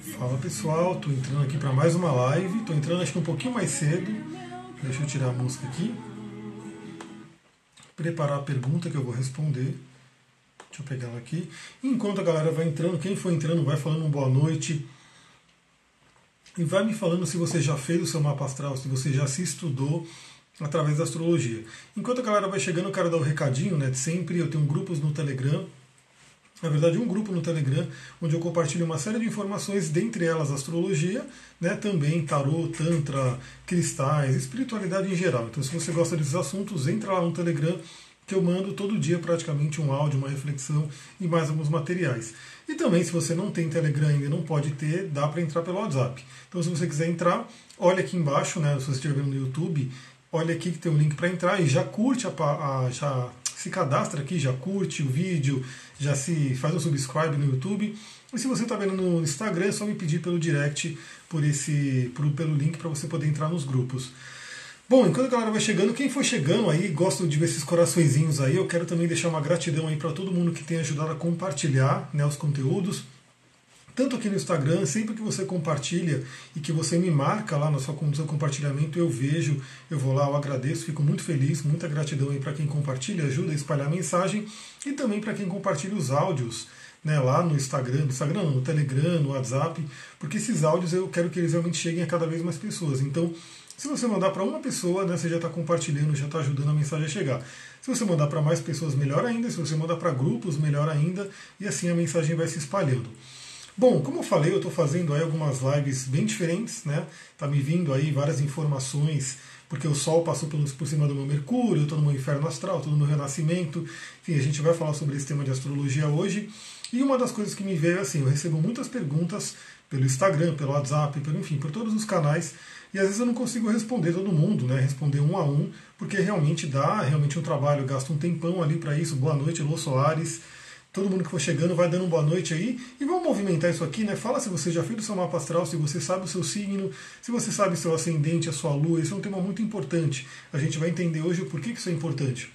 Fala pessoal, estou entrando aqui para mais uma live. Estou entrando acho que um pouquinho mais cedo. Deixa eu tirar a música aqui. Preparar a pergunta que eu vou responder. Deixa eu pegar ela aqui. Enquanto a galera vai entrando, quem for entrando vai falando um boa noite. E vai me falando se você já fez o seu mapa astral, se você já se estudou através da astrologia. Enquanto a galera vai chegando, eu quero dar o um recadinho, né? De sempre eu tenho grupos no Telegram. Na verdade, um grupo no Telegram onde eu compartilho uma série de informações, dentre elas astrologia, né, também tarô, tantra, cristais, espiritualidade em geral. Então, se você gosta desses assuntos, entra lá no Telegram que eu mando todo dia praticamente um áudio, uma reflexão e mais alguns materiais. E também, se você não tem Telegram ainda não pode ter, dá para entrar pelo WhatsApp. Então, se você quiser entrar, olha aqui embaixo, né, se você estiver vendo no YouTube, olha aqui que tem um link para entrar e já curte, a, a, já se cadastra aqui, já curte o vídeo, já se faz um subscribe no YouTube. E se você está vendo no Instagram, é só me pedir pelo direct por esse, por, pelo link para você poder entrar nos grupos. Bom, enquanto a galera vai chegando, quem for chegando aí, gosto de ver esses coraçõezinhos aí, eu quero também deixar uma gratidão aí para todo mundo que tem ajudado a compartilhar né, os conteúdos tanto aqui no Instagram, sempre que você compartilha e que você me marca lá no seu, seu compartilhamento, eu vejo, eu vou lá, eu agradeço, fico muito feliz, muita gratidão aí para quem compartilha, ajuda a espalhar a mensagem e também para quem compartilha os áudios. Né, lá no Instagram, no Instagram, no Telegram, no WhatsApp, porque esses áudios eu quero que eles realmente cheguem a cada vez mais pessoas. Então, se você mandar para uma pessoa, né, você já está compartilhando, já está ajudando a mensagem a chegar. Se você mandar para mais pessoas, melhor ainda. Se você mandar para grupos, melhor ainda. E assim a mensagem vai se espalhando. Bom, como eu falei, eu estou fazendo aí algumas lives bem diferentes, né? Tá me vindo aí várias informações, porque o Sol passou por cima do meu Mercúrio, eu estou no meu inferno astral, estou no meu renascimento. Enfim, a gente vai falar sobre esse tema de astrologia hoje. E uma das coisas que me veio é assim, eu recebo muitas perguntas pelo Instagram, pelo WhatsApp, pelo enfim, por todos os canais. E às vezes eu não consigo responder todo mundo, né? Responder um a um, porque realmente dá realmente um trabalho, eu gasto um tempão ali para isso. Boa noite, Lô Soares. Todo mundo que for chegando vai dando boa noite aí. E vamos movimentar isso aqui, né? Fala se você já fez o seu mapa astral, se você sabe o seu signo, se você sabe o seu ascendente, a sua lua. Isso é um tema muito importante. A gente vai entender hoje o porquê que isso é importante.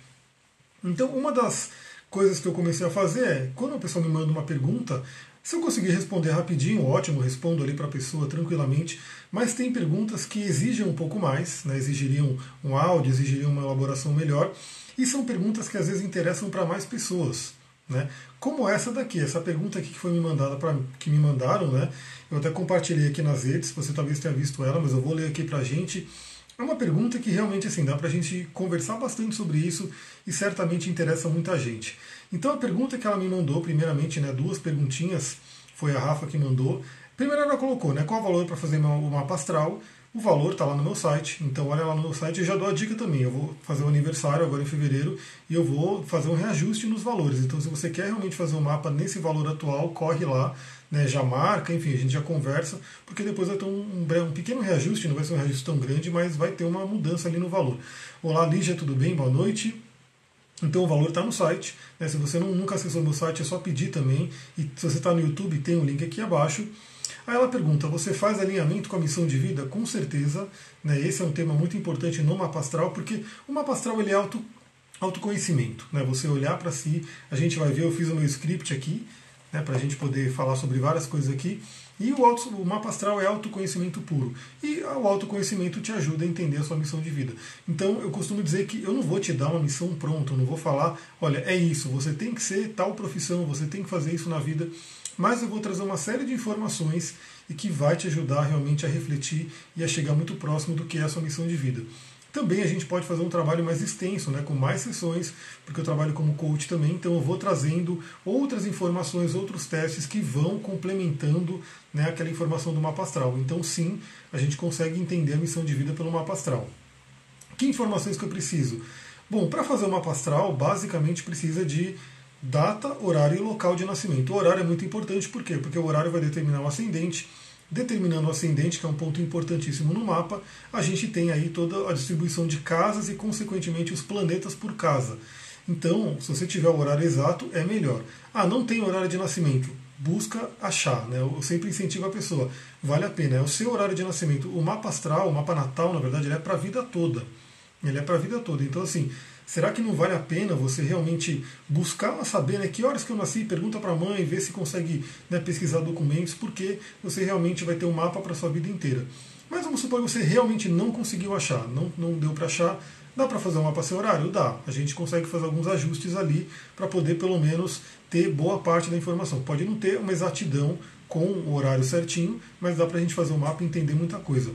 Então, uma das coisas que eu comecei a fazer é, quando a pessoa me manda uma pergunta, se eu conseguir responder rapidinho, ótimo, respondo ali para a pessoa tranquilamente. Mas tem perguntas que exigem um pouco mais, né? exigiriam um áudio, exigiriam uma elaboração melhor. E são perguntas que às vezes interessam para mais pessoas. Né? Como essa daqui, essa pergunta aqui que foi me mandada para que me mandaram, né? Eu até compartilhei aqui nas redes, você talvez tenha visto ela, mas eu vou ler aqui para gente. É uma pergunta que realmente assim dá para a gente conversar bastante sobre isso e certamente interessa muita gente. Então a pergunta que ela me mandou, primeiramente, né, duas perguntinhas, foi a Rafa que mandou. Primeiro ela colocou, né, qual o valor para fazer o mapa astral o valor está lá no meu site, então olha lá no meu site e já dou a dica também. Eu vou fazer o um aniversário agora em fevereiro e eu vou fazer um reajuste nos valores. Então, se você quer realmente fazer um mapa nesse valor atual, corre lá, né, já marca, enfim, a gente já conversa, porque depois vai ter um, um, pequeno reajuste, não vai ser um reajuste tão grande, mas vai ter uma mudança ali no valor. Olá, Lígia, tudo bem? Boa noite. Então o valor está no site. Né? Se você não, nunca acessou meu site, é só pedir também. E se você está no YouTube, tem o um link aqui abaixo. Aí ela pergunta: você faz alinhamento com a missão de vida? Com certeza. Né? Esse é um tema muito importante no mapa astral, porque o mapa astral ele é auto, autoconhecimento. Né? Você olhar para si, a gente vai ver, eu fiz o meu script aqui, né, para a gente poder falar sobre várias coisas aqui. E o, auto, o mapa astral é autoconhecimento puro. E o autoconhecimento te ajuda a entender a sua missão de vida. Então eu costumo dizer que eu não vou te dar uma missão pronta, eu não vou falar, olha, é isso, você tem que ser tal profissão, você tem que fazer isso na vida mas eu vou trazer uma série de informações e que vai te ajudar realmente a refletir e a chegar muito próximo do que é a sua missão de vida. Também a gente pode fazer um trabalho mais extenso, né, com mais sessões, porque eu trabalho como coach também, então eu vou trazendo outras informações, outros testes que vão complementando né, aquela informação do mapa astral. Então, sim, a gente consegue entender a missão de vida pelo mapa astral. Que informações que eu preciso? Bom, para fazer o mapa astral, basicamente precisa de data, horário e local de nascimento. O horário é muito importante, por quê? Porque o horário vai determinar o ascendente. Determinando o ascendente, que é um ponto importantíssimo no mapa, a gente tem aí toda a distribuição de casas e, consequentemente, os planetas por casa. Então, se você tiver o horário exato, é melhor. Ah, não tem horário de nascimento. Busca achar, né? Eu sempre incentivo a pessoa. Vale a pena. É o seu horário de nascimento. O mapa astral, o mapa natal, na verdade, ele é para a vida toda. Ele é para a vida toda. Então, assim, Será que não vale a pena você realmente buscar saber né, que horas que eu nasci? Pergunta para a mãe, vê se consegue né, pesquisar documentos, porque você realmente vai ter um mapa para sua vida inteira. Mas vamos supor que você realmente não conseguiu achar, não, não deu para achar. Dá para fazer um mapa sem horário? Dá. A gente consegue fazer alguns ajustes ali para poder pelo menos ter boa parte da informação. Pode não ter uma exatidão com o horário certinho, mas dá para a gente fazer o um mapa e entender muita coisa.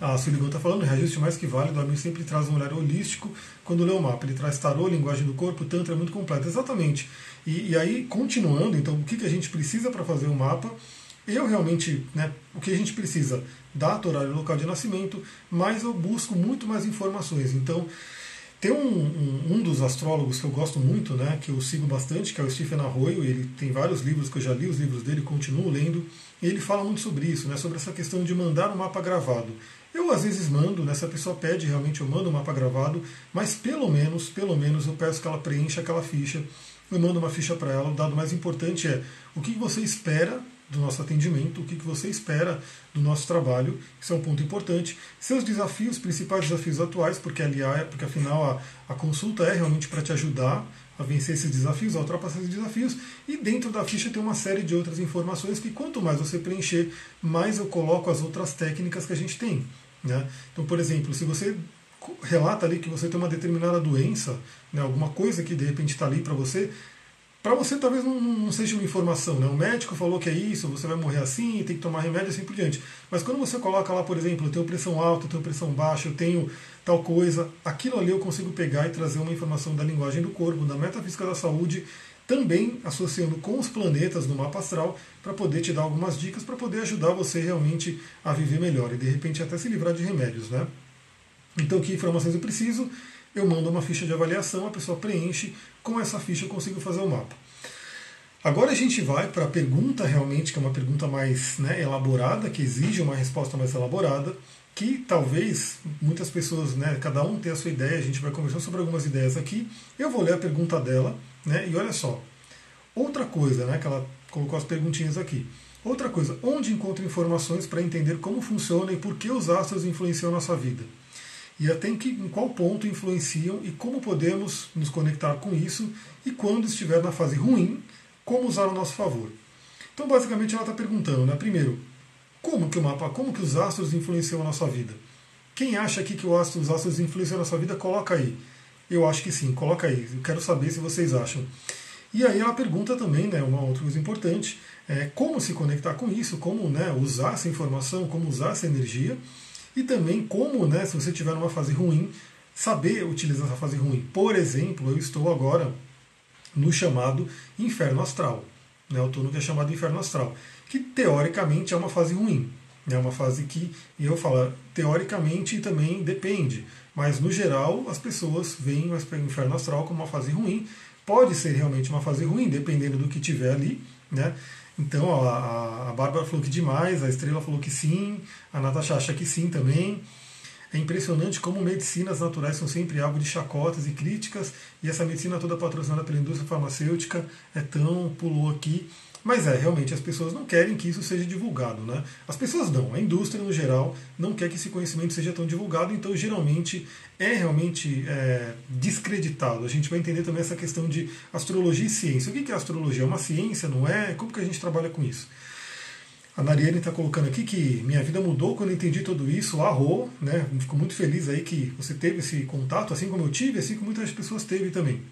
A Suligan está falando, reajuste mais que válido, a mim sempre traz um olhar holístico quando lê o mapa. Ele traz tarô, linguagem do corpo, tantra é muito completo. Exatamente. E, e aí, continuando, então, o que, que a gente precisa para fazer o mapa? Eu realmente, né, o que a gente precisa? Data, horário, local de nascimento, mas eu busco muito mais informações. Então, tem um, um, um, dos astrólogos que eu gosto muito, né, que eu sigo bastante, que é o Stephen Arroyo, ele tem vários livros que eu já li, os livros dele, continuo lendo, e ele fala muito sobre isso, né, sobre essa questão de mandar um mapa gravado. Eu às vezes mando, né, se a pessoa pede, realmente eu mando um mapa gravado, mas pelo menos, pelo menos eu peço que ela preencha aquela ficha, eu mando uma ficha para ela. O dado mais importante é o que você espera do nosso atendimento, o que você espera do nosso trabalho, isso é um ponto importante. Seus desafios, principais desafios atuais, porque aliás, porque afinal a, a consulta é realmente para te ajudar a vencer esses desafios, a ultrapassar esses desafios, e dentro da ficha tem uma série de outras informações que quanto mais você preencher, mais eu coloco as outras técnicas que a gente tem. Né? Então, por exemplo, se você relata ali que você tem uma determinada doença, né, alguma coisa que de repente está ali para você, para você talvez não, não, seja uma informação, né? O médico falou que é isso, você vai morrer assim, tem que tomar remédio assim por diante. Mas quando você coloca lá, por exemplo, eu tenho pressão alta, eu tenho pressão baixa, eu tenho tal coisa, aquilo ali eu consigo pegar e trazer uma informação da linguagem do corpo, da metafísica da saúde, também associando com os planetas no mapa astral, para poder te dar algumas dicas, para poder ajudar você realmente a viver melhor e de repente até se livrar de remédios, né? Então, que informações eu preciso? Eu mando uma ficha de avaliação, a pessoa preenche, com essa ficha eu consigo fazer o mapa. Agora a gente vai para a pergunta realmente, que é uma pergunta mais né, elaborada, que exige uma resposta mais elaborada, que talvez muitas pessoas, né, cada um tenha a sua ideia, a gente vai conversar sobre algumas ideias aqui. Eu vou ler a pergunta dela, né, e olha só. Outra coisa, né, que ela colocou as perguntinhas aqui. Outra coisa, onde encontro informações para entender como funciona e por que os astros influenciam nossa vida? E até em, que, em qual ponto influenciam e como podemos nos conectar com isso e quando estiver na fase ruim, como usar a nosso favor. Então, basicamente, ela está perguntando, né? Primeiro, como que o mapa, como que os astros influenciam a nossa vida? Quem acha aqui que astro, os astros influenciam a nossa vida, coloca aí. Eu acho que sim, coloca aí. Eu quero saber se vocês acham. E aí ela pergunta também, né, uma outra coisa importante, é como se conectar com isso, como né, usar essa informação, como usar essa energia, e também como, né, se você estiver numa fase ruim, saber utilizar essa fase ruim. Por exemplo, eu estou agora no chamado inferno astral. Né, eu estou no que é chamado inferno astral que teoricamente é uma fase ruim. É uma fase que, e eu falo, teoricamente também depende, mas no geral as pessoas veem o inferno astral como uma fase ruim. Pode ser realmente uma fase ruim, dependendo do que tiver ali. Né? Então a, a Bárbara falou que demais, a Estrela falou que sim, a Natasha acha que sim também. É impressionante como medicinas naturais são sempre alvo de chacotas e críticas, e essa medicina toda patrocinada pela indústria farmacêutica é tão pulou aqui. Mas é, realmente as pessoas não querem que isso seja divulgado. Né? As pessoas não, a indústria no geral não quer que esse conhecimento seja tão divulgado, então geralmente é realmente é, descreditado. A gente vai entender também essa questão de astrologia e ciência. O que é astrologia? É uma ciência, não é? Como que a gente trabalha com isso? A Nariane está colocando aqui que minha vida mudou quando entendi tudo isso, arro, né? Fico muito feliz aí que você teve esse contato, assim como eu tive, assim como muitas pessoas teve também.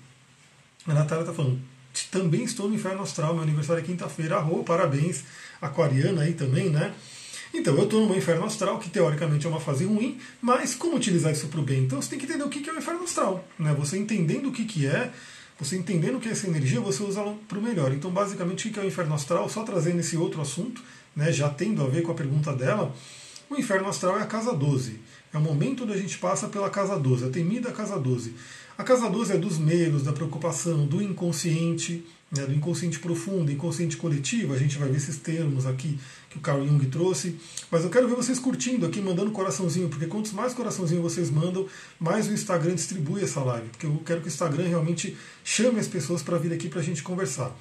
A Natália está falando, também estou no Inferno Astral, meu aniversário é quinta-feira. Arro, parabéns, aquariana aí também, né? Então, eu estou no Inferno Astral, que teoricamente é uma fase ruim, mas como utilizar isso para o bem? Então, você tem que entender o que é o Inferno Astral. Né? Você entendendo o que, que é, você entendendo o que é essa energia, você usa ela para o melhor. Então, basicamente, o que é o Inferno Astral? Só trazendo esse outro assunto, né, já tendo a ver com a pergunta dela, o Inferno Astral é a casa 12. É o momento onde a gente passa pela casa 12, a temida casa 12. A casa 12 é dos medos, da preocupação, do inconsciente, né, do inconsciente profundo, inconsciente coletivo. A gente vai ver esses termos aqui que o Carl Jung trouxe. Mas eu quero ver vocês curtindo aqui, mandando coraçãozinho, porque quantos mais coraçãozinho vocês mandam, mais o Instagram distribui essa live. Porque eu quero que o Instagram realmente chame as pessoas para vir aqui para a gente conversar.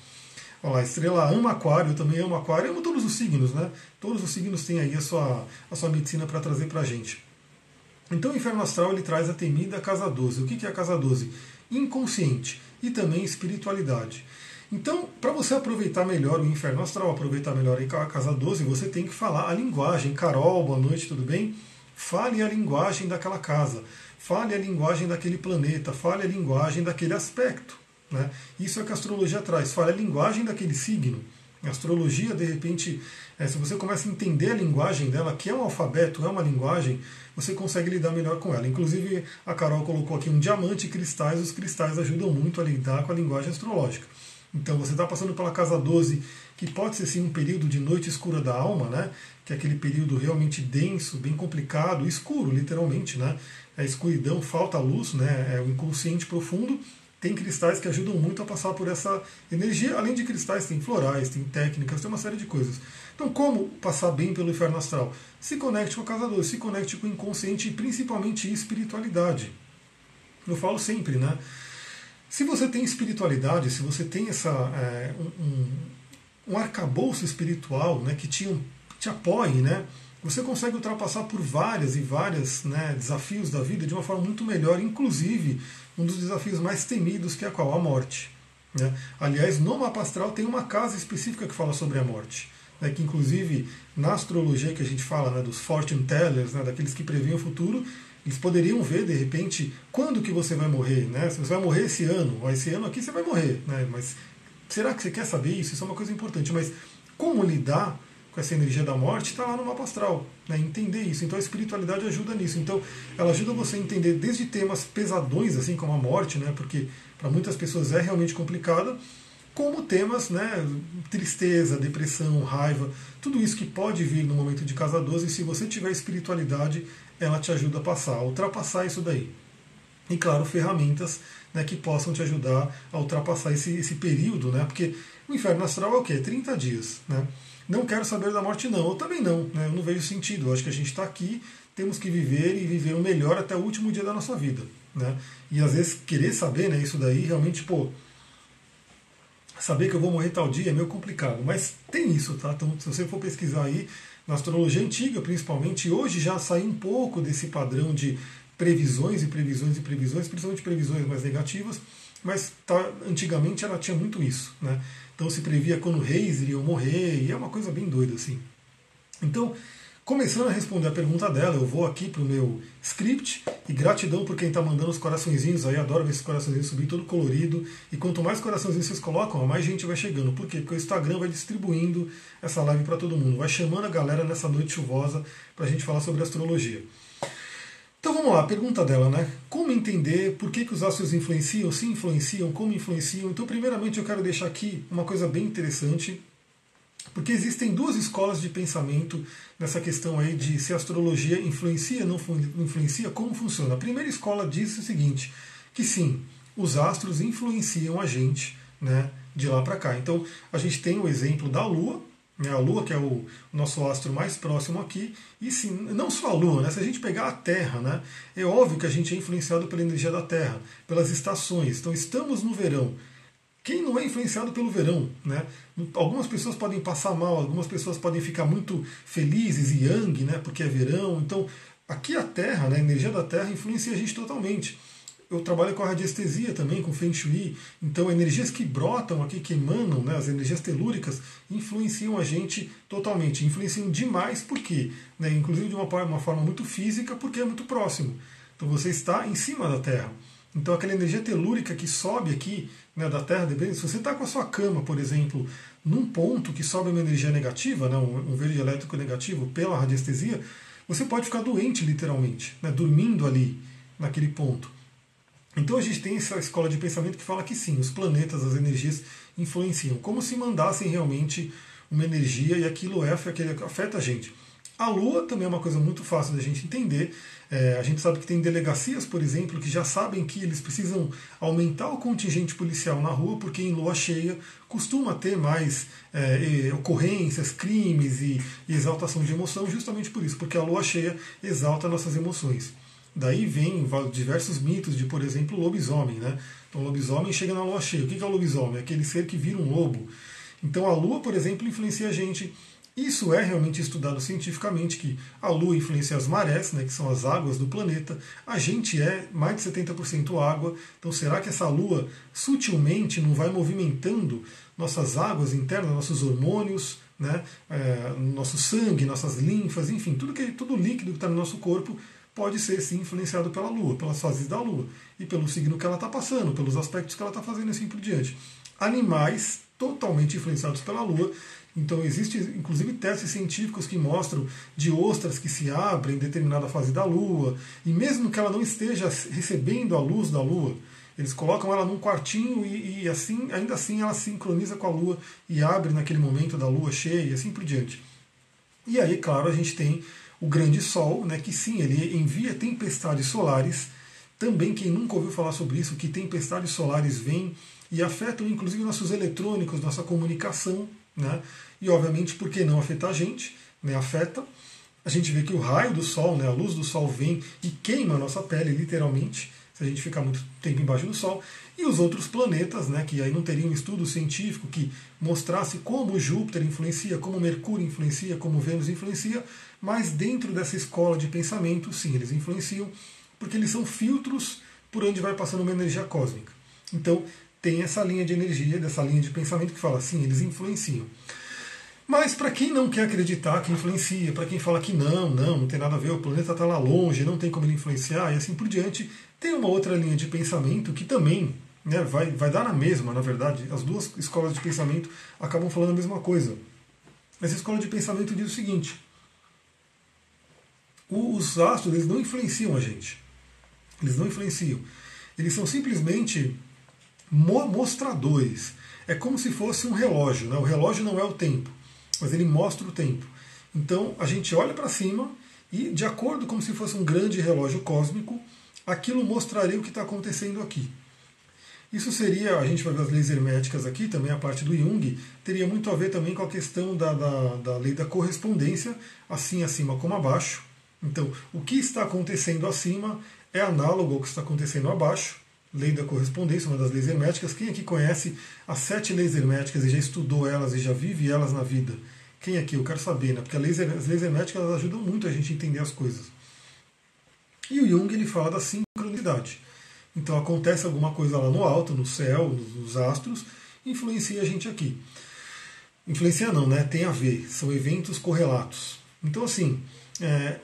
Olha lá, estrela ama aquário, também amo aquário, amo todos os signos, né? Todos os signos têm aí a sua, a sua medicina para trazer para a gente. Então o inferno astral ele traz a temida casa 12. O que é a casa 12? Inconsciente e também espiritualidade. Então, para você aproveitar melhor o inferno astral, aproveitar melhor a casa 12, você tem que falar a linguagem. Carol, boa noite, tudo bem? Fale a linguagem daquela casa, fale a linguagem daquele planeta, fale a linguagem daquele aspecto. Né? Isso é que a astrologia traz, fale a linguagem daquele signo. A astrologia, de repente, é, se você começa a entender a linguagem dela, que é um alfabeto, é uma linguagem, você consegue lidar melhor com ela. Inclusive, a Carol colocou aqui um diamante e cristais, os cristais ajudam muito a lidar com a linguagem astrológica. Então, você está passando pela casa 12, que pode ser sim um período de noite escura da alma, né? que é aquele período realmente denso, bem complicado, escuro, literalmente. Né? É escuridão, falta luz, né? é o inconsciente profundo tem cristais que ajudam muito a passar por essa energia. Além de cristais, tem florais, tem técnicas, tem uma série de coisas. Então, como passar bem pelo inferno astral? Se conecte com a casa 2, se conecte com o inconsciente e principalmente espiritualidade. Eu falo sempre, né? Se você tem espiritualidade, se você tem essa, é, um, um arcabouço espiritual né, que te, te apoie, né? você consegue ultrapassar por várias e várias né, desafios da vida de uma forma muito melhor, inclusive um dos desafios mais temidos, que é qual? A morte. Né? Aliás, no mapa astral tem uma casa específica que fala sobre a morte. Né, que inclusive na astrologia que a gente fala né, dos fortune tellers, né, daqueles que preveem o futuro, eles poderiam ver de repente quando que você vai morrer, né? Se você vai morrer esse ano, ou esse ano aqui você vai morrer, né? Mas será que você quer saber isso? Isso é uma coisa importante. Mas como lidar com essa energia da morte está lá no mapa astral. Né? Entender isso. Então a espiritualidade ajuda nisso. Então ela ajuda você a entender desde temas pesadões, assim como a morte, né? porque para muitas pessoas é realmente complicada, como temas, né? tristeza, depressão, raiva, tudo isso que pode vir no momento de casa 12, e se você tiver espiritualidade, ela te ajuda a passar, a ultrapassar isso daí. E claro, ferramentas né, que possam te ajudar a ultrapassar esse, esse período, né? porque o inferno astral é o quê? 30 dias. Né? Não quero saber da morte, não. Eu também não. Né? Eu não vejo sentido. Eu acho que a gente está aqui, temos que viver e viver o melhor até o último dia da nossa vida. Né? E às vezes querer saber né, isso daí, realmente, pô, saber que eu vou morrer tal dia é meio complicado. Mas tem isso, tá? Então, se você for pesquisar aí, na astrologia antiga, principalmente, hoje já saiu um pouco desse padrão de previsões e previsões e previsões, principalmente previsões mais negativas, mas tá, antigamente ela tinha muito isso. Né? Então se previa quando reis iriam morrer, e é uma coisa bem doida assim. Então, começando a responder a pergunta dela, eu vou aqui para o meu script, e gratidão por quem está mandando os coraçõezinhos aí, adoro ver esses coraçõezinhos subir todo colorido, e quanto mais coraçõezinhos vocês colocam, mais gente vai chegando. Por quê? Porque o Instagram vai distribuindo essa live para todo mundo, vai chamando a galera nessa noite chuvosa para a gente falar sobre astrologia. Então vamos lá, pergunta dela, né? Como entender por que, que os astros influenciam, se influenciam, como influenciam? Então, primeiramente, eu quero deixar aqui uma coisa bem interessante, porque existem duas escolas de pensamento nessa questão aí de se a astrologia influencia, não influencia, como funciona. A primeira escola diz o seguinte, que sim, os astros influenciam a gente, né, de lá para cá. Então, a gente tem o exemplo da Lua, né, a Lua, que é o nosso astro mais próximo aqui, e sim, não só a Lua, né, se a gente pegar a Terra, né, é óbvio que a gente é influenciado pela energia da Terra, pelas estações. Então estamos no verão. Quem não é influenciado pelo verão? Né? Algumas pessoas podem passar mal, algumas pessoas podem ficar muito felizes e yang, né, porque é verão. Então, aqui a Terra, né, a energia da Terra influencia a gente totalmente eu trabalho com a radiestesia também, com Feng Shui, então energias que brotam aqui, que emanam, né, as energias telúricas, influenciam a gente totalmente, influenciam demais, por quê? Né, inclusive de uma, uma forma muito física, porque é muito próximo. Então você está em cima da Terra. Então aquela energia telúrica que sobe aqui né, da Terra, se você está com a sua cama, por exemplo, num ponto que sobe uma energia negativa, né, um, verde elétrico negativo pela radiestesia, você pode ficar doente literalmente, né, dormindo ali naquele ponto. Então a gente tem essa escola de pensamento que fala que sim, os planetas, as energias influenciam, como se mandassem realmente uma energia e aquilo é, aquilo afeta a gente. A Lua também é uma coisa muito fácil da gente entender. É, a gente sabe que tem delegacias, por exemplo, que já sabem que eles precisam aumentar o contingente policial na rua, porque em lua cheia costuma ter mais é, ocorrências, crimes e, e exaltação de emoção, justamente por isso, porque a lua cheia exalta nossas emoções. Daí vem diversos mitos de, por exemplo, lobisomem. Né? Então, lobisomem chega na lua cheia. O que é o lobisomem? É aquele ser que vira um lobo. Então, a lua, por exemplo, influencia a gente Isso é realmente estudado cientificamente, que a Lua influencia as marés, né, que são as águas do planeta. A gente é mais de 70% água, então será que essa Lua sutilmente não vai movimentando nossas águas internas, nossos hormônios, né, é, nosso sangue, nossas linfas, enfim, tudo, que, tudo líquido que está no nosso corpo pode ser sim influenciado pela Lua, pelas fases da Lua e pelo signo que ela está passando, pelos aspectos que ela está fazendo e assim por diante. Animais totalmente influenciados pela Lua. Então existem inclusive testes científicos que mostram de ostras que se abrem em determinada fase da Lua, e mesmo que ela não esteja recebendo a luz da Lua, eles colocam ela num quartinho e, e, assim, ainda assim ela sincroniza com a Lua e abre naquele momento da Lua cheia e assim por diante. E aí, claro, a gente tem o grande Sol, né, que sim, ele envia tempestades solares. Também quem nunca ouviu falar sobre isso, que tempestades solares vêm e afetam inclusive nossos eletrônicos, nossa comunicação, né? E obviamente, por que não afetar a gente? Né? Afeta. A gente vê que o raio do Sol, né, a luz do Sol vem e queima a nossa pele, literalmente se a gente ficar muito tempo embaixo do Sol, e os outros planetas, né, que aí não teria um estudo científico que mostrasse como Júpiter influencia, como Mercúrio influencia, como Vênus influencia, mas dentro dessa escola de pensamento, sim, eles influenciam, porque eles são filtros por onde vai passando uma energia cósmica. Então, tem essa linha de energia, dessa linha de pensamento que fala, sim, eles influenciam. Mas para quem não quer acreditar que influencia, para quem fala que não, não, não tem nada a ver, o planeta está lá longe, não tem como ele influenciar e assim por diante, tem uma outra linha de pensamento que também né, vai, vai dar na mesma, na verdade. As duas escolas de pensamento acabam falando a mesma coisa. Essa escola de pensamento diz o seguinte: os astros eles não influenciam a gente. Eles não influenciam. Eles são simplesmente mostradores. É como se fosse um relógio. Né? O relógio não é o tempo mas ele mostra o tempo. Então a gente olha para cima e, de acordo como se fosse um grande relógio cósmico, aquilo mostraria o que está acontecendo aqui. Isso seria, a gente vai ver as leis herméticas aqui, também a parte do Jung, teria muito a ver também com a questão da, da, da lei da correspondência, assim acima como abaixo. Então, o que está acontecendo acima é análogo ao que está acontecendo abaixo lei da correspondência, uma das leis herméticas. Quem aqui conhece as sete leis herméticas e já estudou elas e já vive elas na vida? Quem aqui? Eu quero saber, né? Porque as leis herméticas ajudam muito a gente a entender as coisas. E o Jung ele fala da sincronicidade. Então acontece alguma coisa lá no alto, no céu, nos astros, influencia a gente aqui. Influencia não, né? Tem a ver, são eventos correlatos. Então assim, é,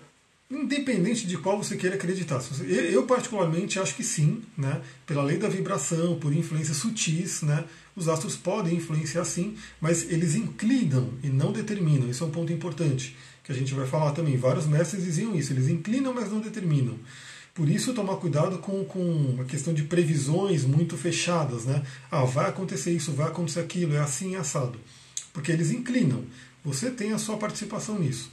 independente de qual você queira acreditar. Eu, particularmente, acho que sim, né? pela lei da vibração, por influências sutis, né? os astros podem influenciar sim, mas eles inclinam e não determinam. Isso é um ponto importante, que a gente vai falar também. Vários mestres diziam isso, eles inclinam, mas não determinam. Por isso, tomar cuidado com, com a questão de previsões muito fechadas. Né? Ah, vai acontecer isso, vai acontecer aquilo, é assim, é assado. Porque eles inclinam. Você tem a sua participação nisso.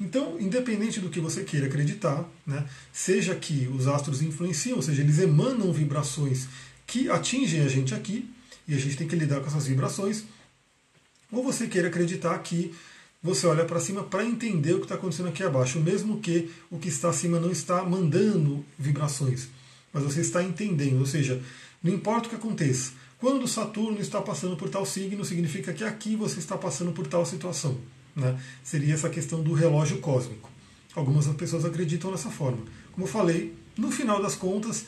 Então, independente do que você queira acreditar, né, seja que os astros influenciam, ou seja, eles emanam vibrações que atingem a gente aqui, e a gente tem que lidar com essas vibrações, ou você queira acreditar que você olha para cima para entender o que está acontecendo aqui abaixo, mesmo que o que está acima não está mandando vibrações, mas você está entendendo, ou seja, não importa o que aconteça. Quando Saturno está passando por tal signo, significa que aqui você está passando por tal situação. Né? Seria essa questão do relógio cósmico. Algumas pessoas acreditam dessa forma. Como eu falei, no final das contas,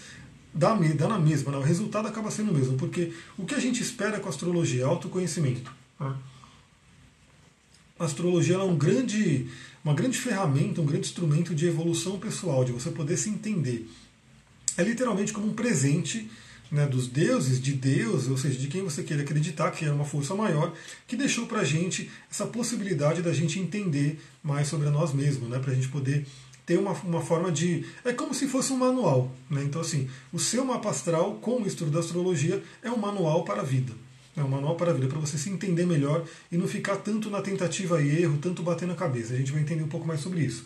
dá, dá na mesma, né? o resultado acaba sendo o mesmo, porque o que a gente espera com a astrologia é autoconhecimento. Né? A astrologia é um grande, uma grande ferramenta, um grande instrumento de evolução pessoal, de você poder se entender. É literalmente como um presente né, dos deuses, de Deus, ou seja, de quem você queira acreditar, que é uma força maior, que deixou para a gente essa possibilidade da gente entender mais sobre nós mesmos, né, para a gente poder ter uma, uma forma de. É como se fosse um manual. Né? Então, assim, o seu mapa astral, com o estudo da astrologia, é um manual para a vida. É um manual para a vida, para você se entender melhor e não ficar tanto na tentativa e erro, tanto batendo a cabeça. A gente vai entender um pouco mais sobre isso.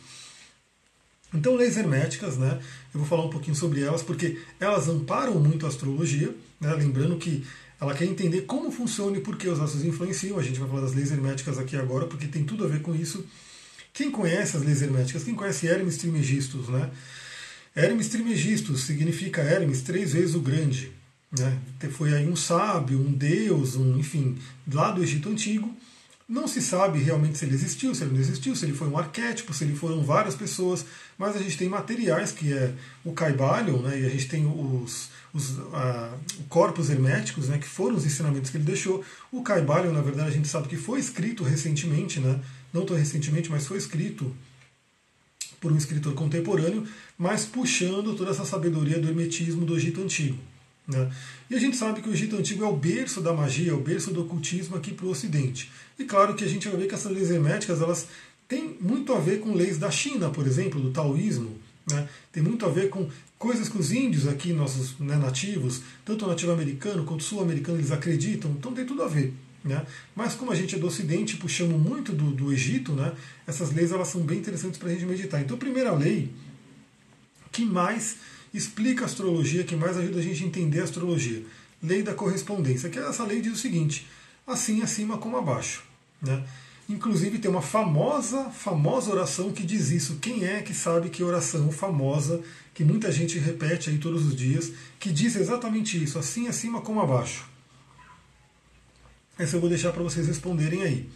Então, leis herméticas, né, eu vou falar um pouquinho sobre elas, porque elas amparam muito a astrologia, né, lembrando que ela quer entender como funciona e por que os astros influenciam. A gente vai falar das leis herméticas aqui agora, porque tem tudo a ver com isso. Quem conhece as leis herméticas? Quem conhece Hermes Trismegistus? Né? Hermes Trismegistus significa Hermes três vezes o grande. Né? Foi aí um sábio, um deus, um, enfim, lá do Egito Antigo. Não se sabe realmente se ele existiu, se ele não existiu, se ele foi um arquétipo, se ele foram várias pessoas, mas a gente tem materiais que é o Caibalion, né, e a gente tem os, os a, corpos herméticos, né, que foram os ensinamentos que ele deixou. O Caibalion, na verdade, a gente sabe que foi escrito recentemente, né, não tão recentemente, mas foi escrito por um escritor contemporâneo, mas puxando toda essa sabedoria do hermetismo do Egito Antigo. Né? E a gente sabe que o Egito Antigo é o berço da magia, é o berço do ocultismo aqui para o Ocidente. E claro que a gente vai ver que essas leis herméticas elas têm muito a ver com leis da China, por exemplo, do taoísmo. Né? Tem muito a ver com coisas que os índios aqui, nossos né, nativos, tanto nativo americano quanto sul-americano, eles acreditam, então tem tudo a ver. Né? Mas como a gente é do Ocidente, puxamos muito do, do Egito, né? essas leis elas são bem interessantes para a gente meditar. Então, a primeira lei que mais explica a astrologia, que mais ajuda a gente a entender a astrologia. Lei da correspondência, que essa lei diz o seguinte: assim acima como abaixo. Né? Inclusive tem uma famosa, famosa oração que diz isso. Quem é que sabe que oração famosa, que muita gente repete aí todos os dias, que diz exatamente isso, assim acima como abaixo? Essa eu vou deixar para vocês responderem aí.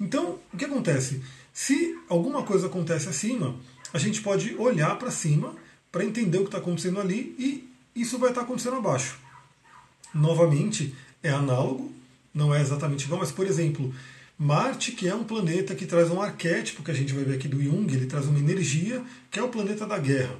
Então, o que acontece? Se alguma coisa acontece acima, a gente pode olhar para cima para entender o que está acontecendo ali e isso vai estar tá acontecendo abaixo. Novamente, é análogo, não é exatamente igual, mas por exemplo, Marte, que é um planeta que traz um arquétipo que a gente vai ver aqui do Jung, ele traz uma energia que é o planeta da guerra.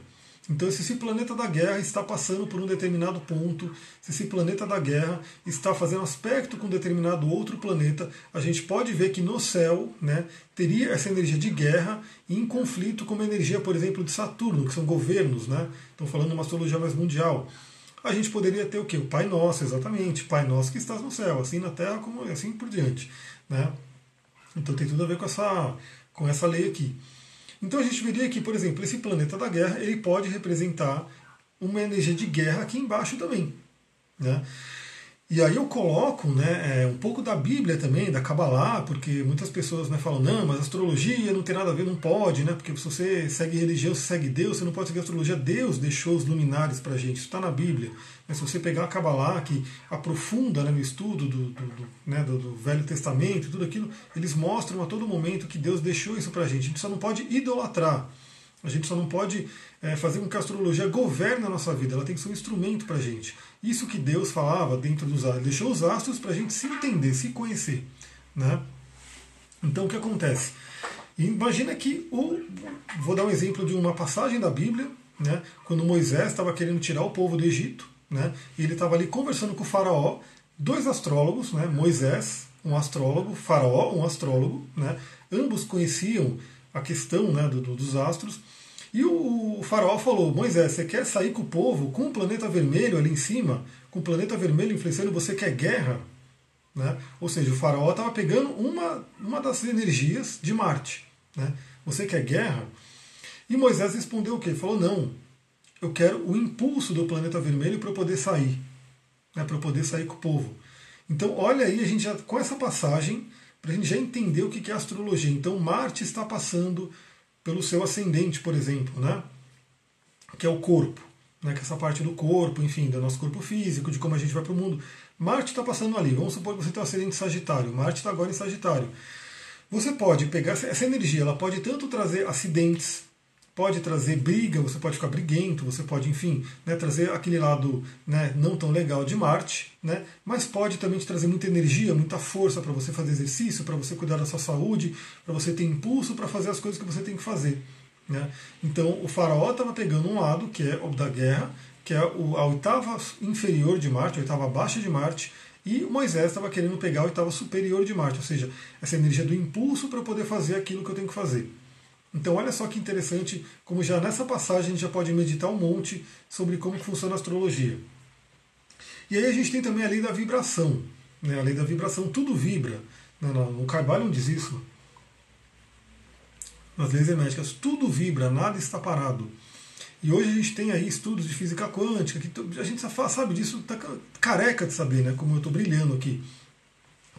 Então, se esse planeta da guerra está passando por um determinado ponto, se esse planeta da guerra está fazendo aspecto com determinado outro planeta, a gente pode ver que no céu né, teria essa energia de guerra em conflito com uma energia, por exemplo, de Saturno, que são governos, né? Estão falando uma astrologia mais mundial. A gente poderia ter o quê? O Pai Nosso, exatamente. Pai Nosso que estás no céu, assim na Terra, como assim por diante. Né? Então tem tudo a ver com essa, com essa lei aqui. Então a gente veria que, por exemplo, esse planeta da guerra ele pode representar uma energia de guerra aqui embaixo também. Né? E aí eu coloco né, é, um pouco da Bíblia também, da Kabbalah, porque muitas pessoas né, falam, não, mas astrologia não tem nada a ver, não pode, né? Porque se você segue religião, você segue Deus, você não pode seguir astrologia. Deus deixou os luminares para a gente, isso está na Bíblia. Mas se você pegar a Kabbalah, que aprofunda né, no estudo do, do, do, né, do, do Velho Testamento tudo aquilo, eles mostram a todo momento que Deus deixou isso para a gente. A gente só não pode idolatrar. A gente só não pode é, fazer com que a astrologia governe a nossa vida, ela tem que ser um instrumento para a gente. Isso que Deus falava dentro dos astros, deixou os astros para a gente se entender, se conhecer. Né? Então o que acontece? Imagina que o. Vou dar um exemplo de uma passagem da Bíblia, né, quando Moisés estava querendo tirar o povo do Egito, né, e ele estava ali conversando com o faraó, dois astrólogos, né, Moisés, um astrólogo, faraó, um astrólogo, né, ambos conheciam a questão né, do, do, dos astros, e o, faraó falou: Moisés, você quer sair com o povo com o planeta vermelho ali em cima, com o planeta vermelho influenciando, você quer guerra? Né? Ou seja, o faraó estava pegando uma, uma das energias de Marte. Né? Você quer guerra? E Moisés respondeu o quê? Ele falou: não, eu quero o impulso do planeta vermelho para eu poder sair, né? para eu poder sair com o povo. Então, olha aí, a gente já, com essa passagem, para a gente já entender o que é astrologia. Então, Marte está passando pelo seu ascendente, por exemplo, né? que é o corpo, né? que é essa parte do corpo, enfim, do nosso corpo físico, de como a gente vai para o mundo. Marte está passando ali. Vamos supor que você tem um ascendente Sagitário. Marte está agora em Sagitário. Você pode pegar essa energia, ela pode tanto trazer acidentes, pode trazer briga, você pode ficar briguento, você pode, enfim, né, trazer aquele lado né, não tão legal de Marte, né, mas pode também te trazer muita energia, muita força para você fazer exercício, para você cuidar da sua saúde, para você ter impulso para fazer as coisas que você tem que fazer. Né. Então o faraó estava pegando um lado, que é o da guerra, que é a oitava inferior de Marte, a oitava baixa de Marte, e Moisés estava querendo pegar a oitava superior de Marte, ou seja, essa energia do impulso para poder fazer aquilo que eu tenho que fazer. Então olha só que interessante, como já nessa passagem a gente já pode meditar um monte sobre como funciona a astrologia. E aí a gente tem também a lei da vibração. Né? A lei da vibração, tudo vibra. Né? No Carvalho diz isso. Nas leis herméticas, tudo vibra, nada está parado. E hoje a gente tem aí estudos de física quântica, que a gente sabe disso, está careca de saber, né? como eu estou brilhando aqui.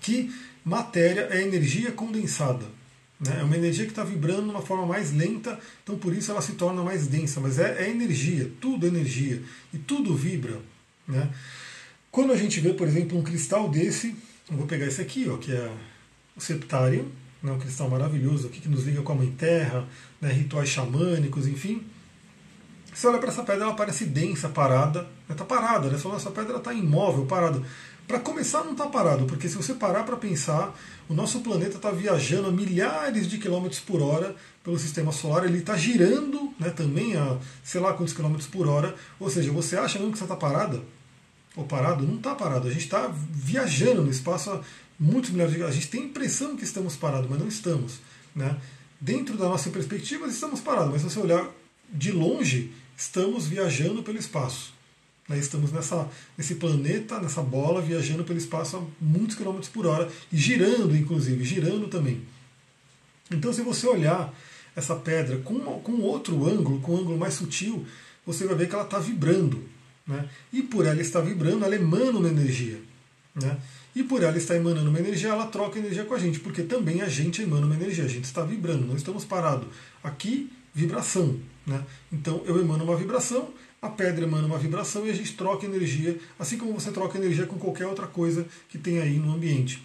Que matéria é energia condensada. Né? É uma energia que está vibrando de uma forma mais lenta, então por isso ela se torna mais densa. Mas é, é energia, tudo é energia. E tudo vibra. Né? Quando a gente vê, por exemplo, um cristal desse, eu vou pegar esse aqui, ó, que é o septário, né, um cristal maravilhoso aqui que nos liga com a Mãe Terra, né, rituais xamânicos, enfim. Você olha para essa pedra, ela parece densa, parada. Está parada, né? Você essa pedra está imóvel, parada. Para começar, não está parado, porque se você parar para pensar, o nosso planeta está viajando a milhares de quilômetros por hora pelo sistema solar, ele está girando né, também a sei lá quantos quilômetros por hora. Ou seja, você acha mesmo que você está parada? Ou parado? Não está parado. A gente está viajando no espaço a muitos milhares de A gente tem a impressão que estamos parados, mas não estamos. Né? Dentro da nossa perspectiva, estamos parados, mas se você olhar de longe, estamos viajando pelo espaço. Né? Estamos nessa, nesse planeta, nessa bola, viajando pelo espaço a muitos quilômetros por hora e girando, inclusive, girando também. Então, se você olhar essa pedra com, com outro ângulo, com um ângulo mais sutil, você vai ver que ela está vibrando. Né? E por ela estar vibrando, ela emana uma energia. Né? E por ela estar emanando uma energia, ela troca energia com a gente, porque também a gente emana uma energia, a gente está vibrando, não estamos parados. Aqui, vibração. Né? Então eu emano uma vibração, a pedra emana uma vibração e a gente troca energia, assim como você troca energia com qualquer outra coisa que tem aí no ambiente.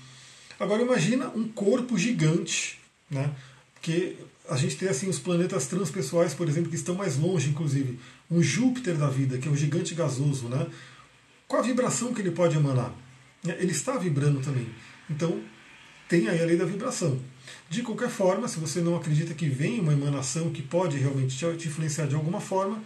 Agora imagina um corpo gigante, né? que a gente tem assim os planetas transpessoais, por exemplo, que estão mais longe, inclusive, um Júpiter da vida, que é um gigante gasoso, né? Qual a vibração que ele pode emanar? Ele está vibrando também. Então, tem aí a lei da vibração. De qualquer forma, se você não acredita que vem uma emanação que pode realmente te influenciar de alguma forma,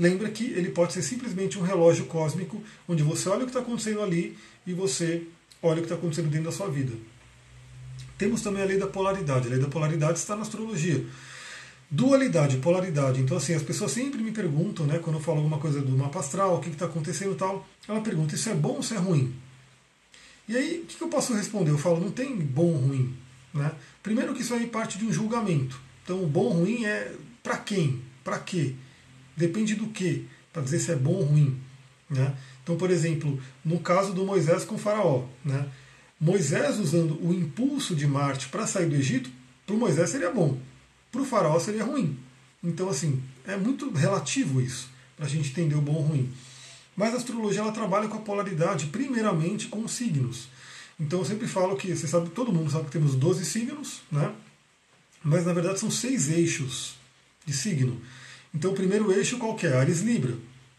lembra que ele pode ser simplesmente um relógio cósmico, onde você olha o que está acontecendo ali e você olha o que está acontecendo dentro da sua vida. Temos também a lei da polaridade. A lei da polaridade está na astrologia. Dualidade, polaridade. Então, assim, as pessoas sempre me perguntam, né, quando eu falo alguma coisa do mapa astral, o que está acontecendo e tal, ela pergunta: isso é bom ou isso é ruim? E aí, o que eu posso responder? Eu falo: não tem bom ou ruim. Né? Primeiro, que isso aí parte de um julgamento. Então, o bom ou ruim é para quem? Para quê? Depende do que, para dizer se é bom ou ruim. Né? Então, por exemplo, no caso do Moisés com o Faraó, né? Moisés usando o impulso de Marte para sair do Egito, para o Moisés seria bom, para o Faraó seria ruim. Então, assim, é muito relativo isso, para a gente entender o bom ou ruim. Mas a astrologia ela trabalha com a polaridade, primeiramente com os signos. Então eu sempre falo que, você sabe, todo mundo sabe que temos 12 signos, né? Mas na verdade são seis eixos de signo. Então o primeiro eixo qual é? Ares Libra.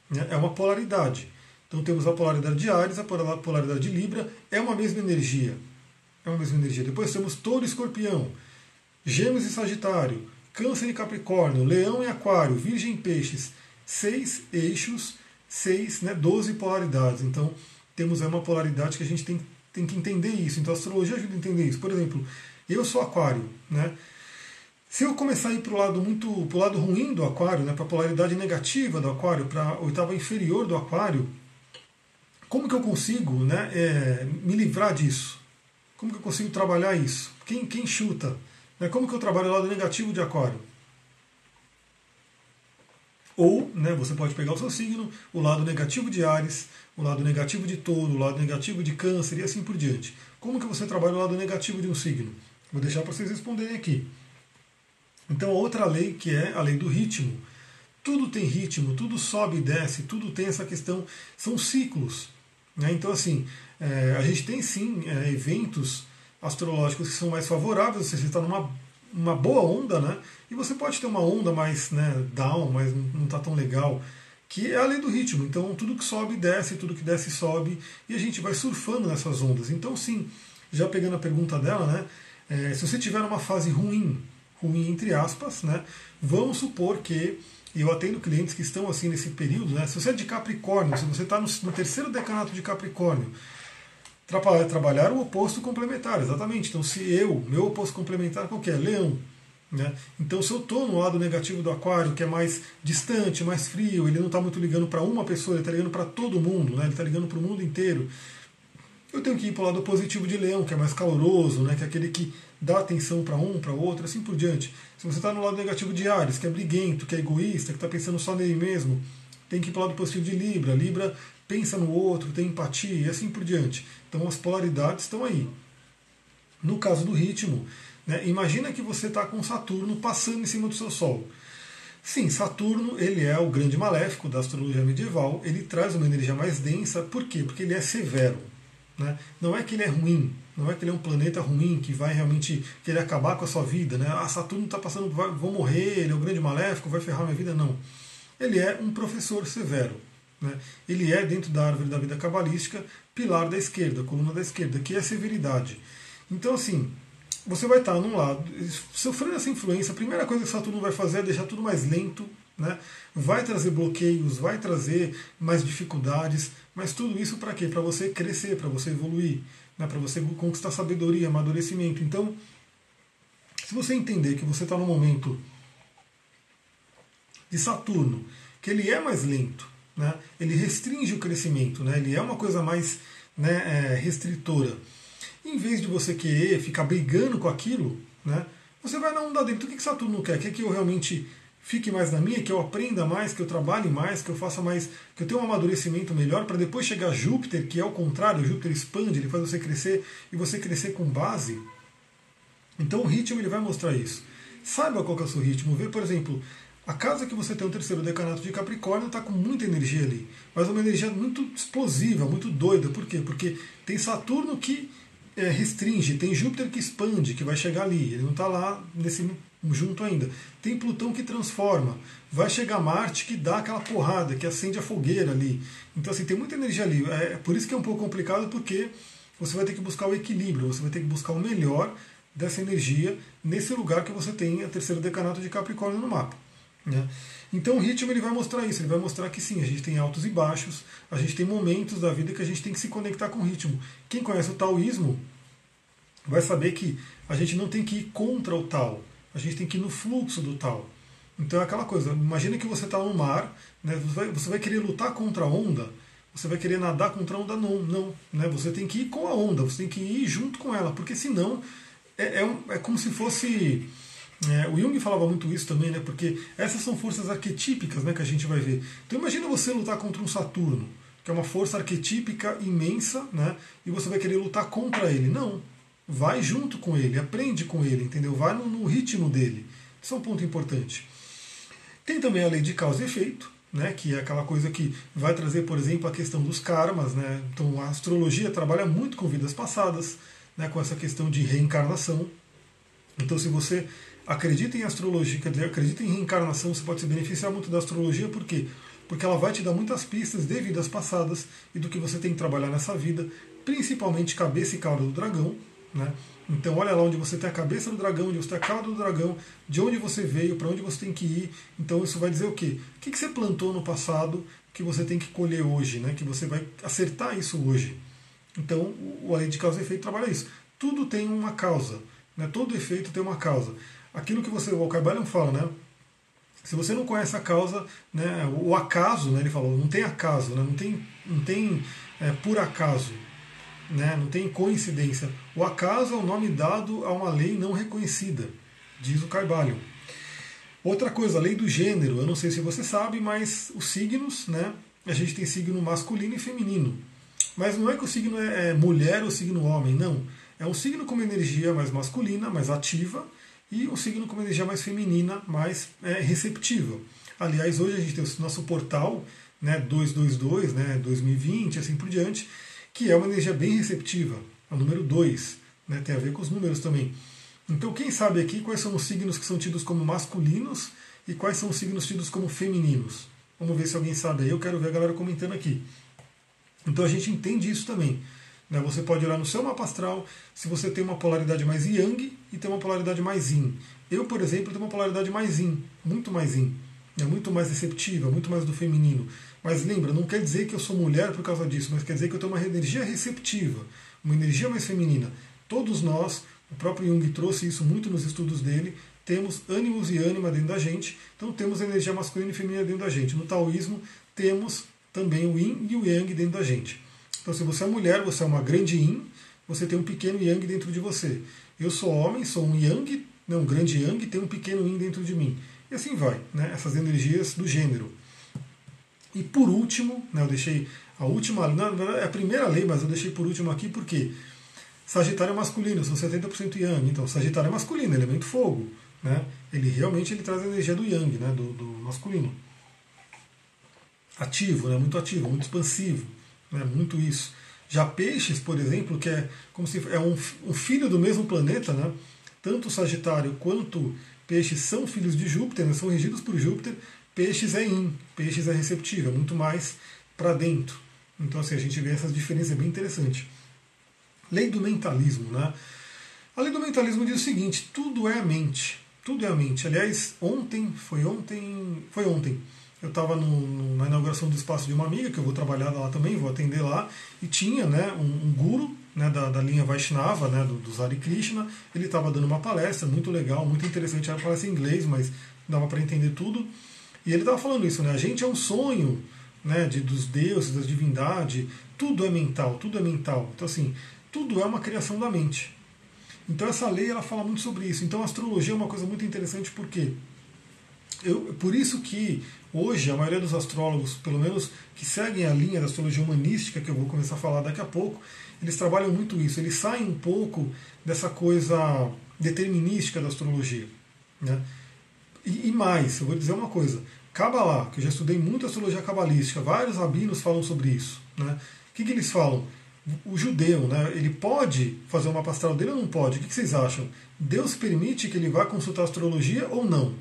Né? É uma polaridade. Então temos a polaridade de Ares, a polaridade de Libra, é uma mesma energia. É uma mesma energia. Depois temos Touro e Escorpião, Gêmeos e Sagitário, Câncer e Capricórnio, Leão e Aquário, Virgem e Peixes. Seis eixos, seis, né, 12 polaridades. Então temos aí uma polaridade que a gente tem, tem que entender isso. Então a astrologia ajuda a entender isso. Por exemplo, eu sou aquário, né? Se eu começar a ir para o lado muito, pro lado ruim do aquário, né, para a polaridade negativa do aquário, para a oitava inferior do aquário, como que eu consigo né, é, me livrar disso? Como que eu consigo trabalhar isso? Quem, quem chuta? Né, como que eu trabalho o lado negativo de aquário? Ou né, você pode pegar o seu signo, o lado negativo de Ares, o lado negativo de touro, o lado negativo de câncer e assim por diante. Como que você trabalha o lado negativo de um signo? Vou deixar para vocês responderem aqui. Então, outra lei, que é a lei do ritmo. Tudo tem ritmo, tudo sobe e desce, tudo tem essa questão, são ciclos. Né? Então, assim, é, a gente tem sim é, eventos astrológicos que são mais favoráveis, você está numa uma boa onda, né? E você pode ter uma onda mais né, down, mas não está tão legal, que é a lei do ritmo. Então, tudo que sobe desce, tudo que desce sobe, e a gente vai surfando nessas ondas. Então, sim, já pegando a pergunta dela, né? É, se você tiver uma fase ruim, ruim entre aspas, né? Vamos supor que eu atendo clientes que estão assim nesse período, né? Se você é de Capricórnio, se você está no, no, terceiro decanato de Capricórnio, tra trabalhar o oposto complementar, exatamente. Então, se eu, meu oposto complementar qual que é? Leão. Né? Então, se eu estou no lado negativo do aquário, que é mais distante, mais frio, ele não está muito ligando para uma pessoa, ele está ligando para todo mundo, né? ele está ligando para o mundo inteiro. Eu tenho que ir para o lado positivo de leão, que é mais caloroso, né? que é aquele que dá atenção para um, para outro, assim por diante. Se você está no lado negativo de Ares, que é briguento, que é egoísta, que está pensando só nele mesmo, tem que ir para o lado positivo de Libra. Libra pensa no outro, tem empatia e assim por diante. Então as polaridades estão aí. No caso do ritmo, né, imagina que você está com Saturno passando em cima do seu Sol. Sim, Saturno ele é o grande maléfico da astrologia medieval, ele traz uma energia mais densa, por quê? Porque ele é severo. Né? Não é que ele é ruim, Não é que ele é um planeta ruim que vai realmente querer acabar com a sua vida, né? Ah, Saturno está passando, vai, vou morrer, ele é o grande maléfico, vai ferrar minha vida. Não. Ele é um professor severo. Né? Ele é, dentro da árvore da vida cabalística, pilar da esquerda, coluna da esquerda, que é a severidade. Então, assim, você vai estar num lado, sofrendo essa influência, a primeira coisa que Saturno vai fazer é deixar tudo mais lento, né? vai trazer bloqueios, vai trazer mais dificuldades, mas tudo isso para quê? Para você crescer, para você evoluir, né? para você conquistar sabedoria, amadurecimento. Então, se você entender que você está no momento de Saturno, que ele é mais lento, né? ele restringe o crescimento, né? ele é uma coisa mais né, é, restritora em vez de você querer ficar brigando com aquilo, né, você vai na onda dele. O que Saturno quer? Quer que eu realmente fique mais na minha, que eu aprenda mais, que eu trabalhe mais, que eu faça mais, que eu tenha um amadurecimento melhor, para depois chegar Júpiter, que é o contrário, Júpiter expande, ele faz você crescer e você crescer com base. Então o ritmo ele vai mostrar isso. Saiba qual é o seu ritmo. Vê, por exemplo, a casa que você tem o terceiro decanato de Capricórnio está com muita energia ali, mas uma energia muito explosiva, muito doida. Por quê? Porque tem Saturno que é, restringe, tem Júpiter que expande, que vai chegar ali, ele não está lá nesse junto ainda. Tem Plutão que transforma, vai chegar Marte que dá aquela porrada, que acende a fogueira ali. Então assim, tem muita energia ali. É por isso que é um pouco complicado, porque você vai ter que buscar o equilíbrio, você vai ter que buscar o melhor dessa energia nesse lugar que você tem a terceira decanato de Capricórnio no mapa. Né? Então o ritmo ele vai mostrar isso, ele vai mostrar que sim, a gente tem altos e baixos, a gente tem momentos da vida que a gente tem que se conectar com o ritmo. Quem conhece o taoísmo vai saber que a gente não tem que ir contra o tal, a gente tem que ir no fluxo do tal. Então é aquela coisa, imagina que você está no mar, né, você, vai, você vai querer lutar contra a onda, você vai querer nadar contra a onda, não, não. Né, você tem que ir com a onda, você tem que ir junto com ela, porque senão é, é, é como se fosse é, o Jung falava muito isso também, né? Porque essas são forças arquetípicas né, que a gente vai ver. Então imagina você lutar contra um Saturno, que é uma força arquetípica imensa, né? E você vai querer lutar contra ele. Não. Vai junto com ele, aprende com ele, entendeu? Vai no, no ritmo dele. Isso é um ponto importante. Tem também a lei de causa e efeito, né, que é aquela coisa que vai trazer, por exemplo, a questão dos karmas. Né? Então a astrologia trabalha muito com vidas passadas, né, com essa questão de reencarnação. Então se você acredita em astrologia, quer dizer, acredita em reencarnação, você pode se beneficiar muito da astrologia, por quê? Porque ela vai te dar muitas pistas de vidas passadas e do que você tem que trabalhar nessa vida, principalmente cabeça e cauda do dragão. Né? Então olha lá onde você tem a cabeça do dragão, onde você tem a cauda do dragão, de onde você veio, para onde você tem que ir. Então isso vai dizer o quê? O que você plantou no passado que você tem que colher hoje, né? que você vai acertar isso hoje. Então o lei de causa e efeito trabalha isso. Tudo tem uma causa. Né? Todo efeito tem uma causa aquilo que você, o Alcabalion fala, né? Se você não conhece a causa, né, o acaso, né, ele falou, não tem acaso, né, não tem, não tem é, por acaso, né, não tem coincidência. O acaso é o nome dado a uma lei não reconhecida, diz o Caibalion. Outra coisa, a lei do gênero, eu não sei se você sabe, mas os signos, né, a gente tem signo masculino e feminino. Mas não é que o signo é, é mulher ou signo homem, não. É um signo com uma energia mais masculina, mais ativa, e o signo com uma energia mais feminina, mais é, receptiva. Aliás, hoje a gente tem o nosso portal né, 222, né, 2020, assim por diante, que é uma energia bem receptiva, o número 2, né, tem a ver com os números também. Então, quem sabe aqui quais são os signos que são tidos como masculinos e quais são os signos tidos como femininos? Vamos ver se alguém sabe aí, eu quero ver a galera comentando aqui. Então a gente entende isso também. Né? Você pode olhar no seu mapa astral se você tem uma polaridade mais yang e tem uma polaridade mais yin. Eu, por exemplo, tenho uma polaridade mais yin, muito mais yin. É muito mais receptiva, muito mais do feminino. Mas lembra, não quer dizer que eu sou mulher por causa disso, mas quer dizer que eu tenho uma energia receptiva, uma energia mais feminina. Todos nós, o próprio Jung trouxe isso muito nos estudos dele, temos ânimos e ânima dentro da gente, então temos energia masculina e feminina dentro da gente. No taoísmo, temos também o yin e o yang dentro da gente. Então, se você é mulher, você é uma grande yin, você tem um pequeno yang dentro de você. Eu sou homem, sou um yang, né, um grande yang, tem um pequeno yin dentro de mim. E assim vai, né, essas energias do gênero. E por último, né, eu deixei a última, não, é a primeira lei, mas eu deixei por último aqui porque Sagitário é masculino, são 70% yang. Então, Sagitário é masculino, elemento fogo. Né? Ele realmente ele traz a energia do yang, né, do, do masculino. Ativo, né, muito ativo, muito expansivo né, muito isso. Já peixes, por exemplo, que é como se é um, um filho do mesmo planeta, né? tanto Sagitário quanto peixes são filhos de Júpiter, né? são regidos por Júpiter. Peixes é in, peixes é receptivo, é muito mais para dentro. Então assim, a gente vê essas diferenças, é bem interessante. Lei do mentalismo, né? A lei do mentalismo diz o seguinte: tudo é a mente. Tudo é a mente. Aliás, ontem, foi ontem, foi ontem. Eu estava na inauguração do espaço de uma amiga, que eu vou trabalhar lá também, vou atender lá, e tinha né, um, um guru né, da, da, linha Vaishnava, né, do, do Zari Krishna, ele estava dando uma palestra muito legal, muito interessante, era palestra em inglês, mas dava para entender tudo. E ele estava falando isso, né, a gente é um sonho né, de, dos deuses, da divindade, tudo é mental, tudo é mental. Então, assim, tudo é uma criação da mente. Então essa lei ela fala muito sobre isso. Então a astrologia é uma coisa muito interessante porque eu, por isso que hoje a maioria dos astrólogos, pelo menos que seguem a linha da astrologia humanística, que eu vou começar a falar daqui a pouco, eles trabalham muito isso. Eles saem um pouco dessa coisa determinística da astrologia. Né? E, e mais, eu vou dizer uma coisa. Kabbalah, que eu já estudei muito astrologia cabalística, vários rabinos falam sobre isso. Né? O que, que eles falam? o judeu, né, ele pode fazer uma pastoral dele ou não pode? O que vocês acham? Deus permite que ele vá consultar astrologia ou não?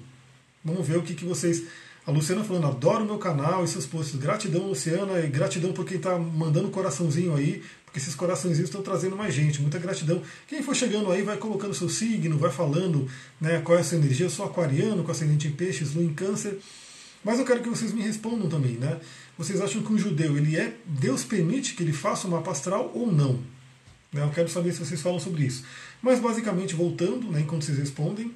Vamos ver o que, que vocês. A Luciana falando, adoro o meu canal e seus posts. Gratidão, Luciana, e gratidão por quem está mandando coraçãozinho aí, porque esses coraçãozinhos estão trazendo mais gente. Muita gratidão. Quem for chegando aí, vai colocando seu signo, vai falando né, qual é a sua energia. Eu sou aquariano, com ascendente em peixes, lua em câncer. Mas eu quero que vocês me respondam também, né? Vocês acham que um judeu, ele é. Deus permite que ele faça uma astral ou não? Né, eu quero saber se vocês falam sobre isso. Mas basicamente, voltando, né, enquanto vocês respondem,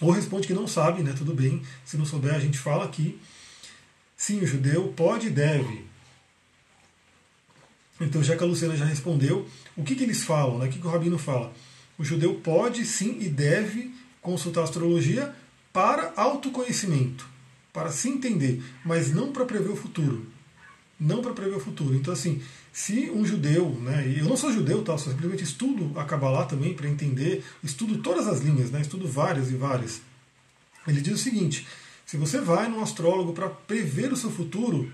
ou responde que não sabe, né? Tudo bem. Se não souber, a gente fala aqui. Sim, o judeu pode e deve. Então, já que a Luciana já respondeu, o que, que eles falam? Né? O que, que o Rabino fala? O judeu pode sim e deve consultar a astrologia para autoconhecimento para se entender, mas não para prever o futuro. Não para prever o futuro. Então, assim, se um judeu, né, e eu não sou judeu, tá, só simplesmente estudo a Kabbalah também para entender, estudo todas as linhas, né, estudo várias e várias. Ele diz o seguinte: se você vai num astrólogo para prever o seu futuro,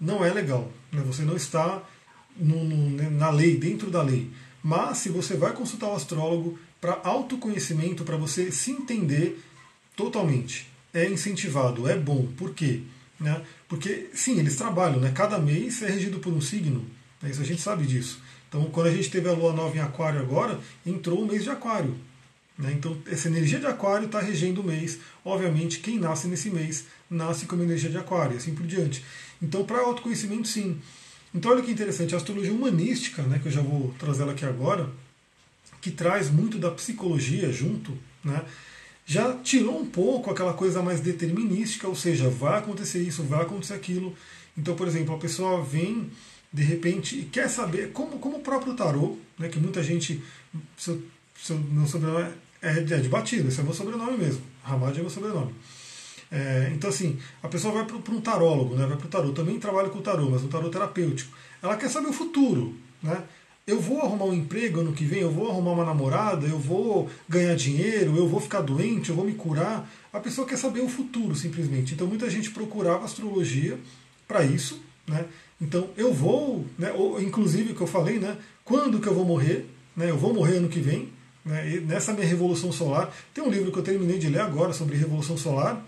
não é legal. Né, você não está no, no, né, na lei, dentro da lei. Mas se você vai consultar o astrólogo para autoconhecimento, para você se entender totalmente, é incentivado, é bom. Por quê? Né? Porque, sim, eles trabalham, né? cada mês é regido por um signo, né? isso a gente sabe disso. Então, quando a gente teve a lua nova em Aquário agora, entrou o mês de Aquário. Né? Então, essa energia de Aquário está regendo o mês. Obviamente, quem nasce nesse mês nasce com uma energia de Aquário e assim por diante. Então, para autoconhecimento, sim. Então, olha que interessante, a astrologia humanística, né, que eu já vou trazer ela aqui agora, que traz muito da psicologia junto, né, já tirou um pouco aquela coisa mais determinística, ou seja, vai acontecer isso, vai acontecer aquilo. Então, por exemplo, a pessoa vem de repente e quer saber, como, como o próprio tarô, né, que muita gente. Seu, seu, meu sobrenome é, é de batida, esse é meu sobrenome mesmo. Ramad é meu sobrenome. É, então, assim, a pessoa vai para um tarólogo, né, vai para o tarô. também trabalho com o tarô, mas o tarô terapêutico. Ela quer saber o futuro. Né? Eu vou arrumar um emprego ano que vem, eu vou arrumar uma namorada, eu vou ganhar dinheiro, eu vou ficar doente, eu vou me curar. A pessoa quer saber o futuro, simplesmente. Então muita gente procurava astrologia para isso, né? Então eu vou, né, ou, inclusive o que eu falei, né? Quando que eu vou morrer? Né, eu vou morrer ano que vem. Né, nessa minha revolução solar, tem um livro que eu terminei de ler agora sobre revolução solar,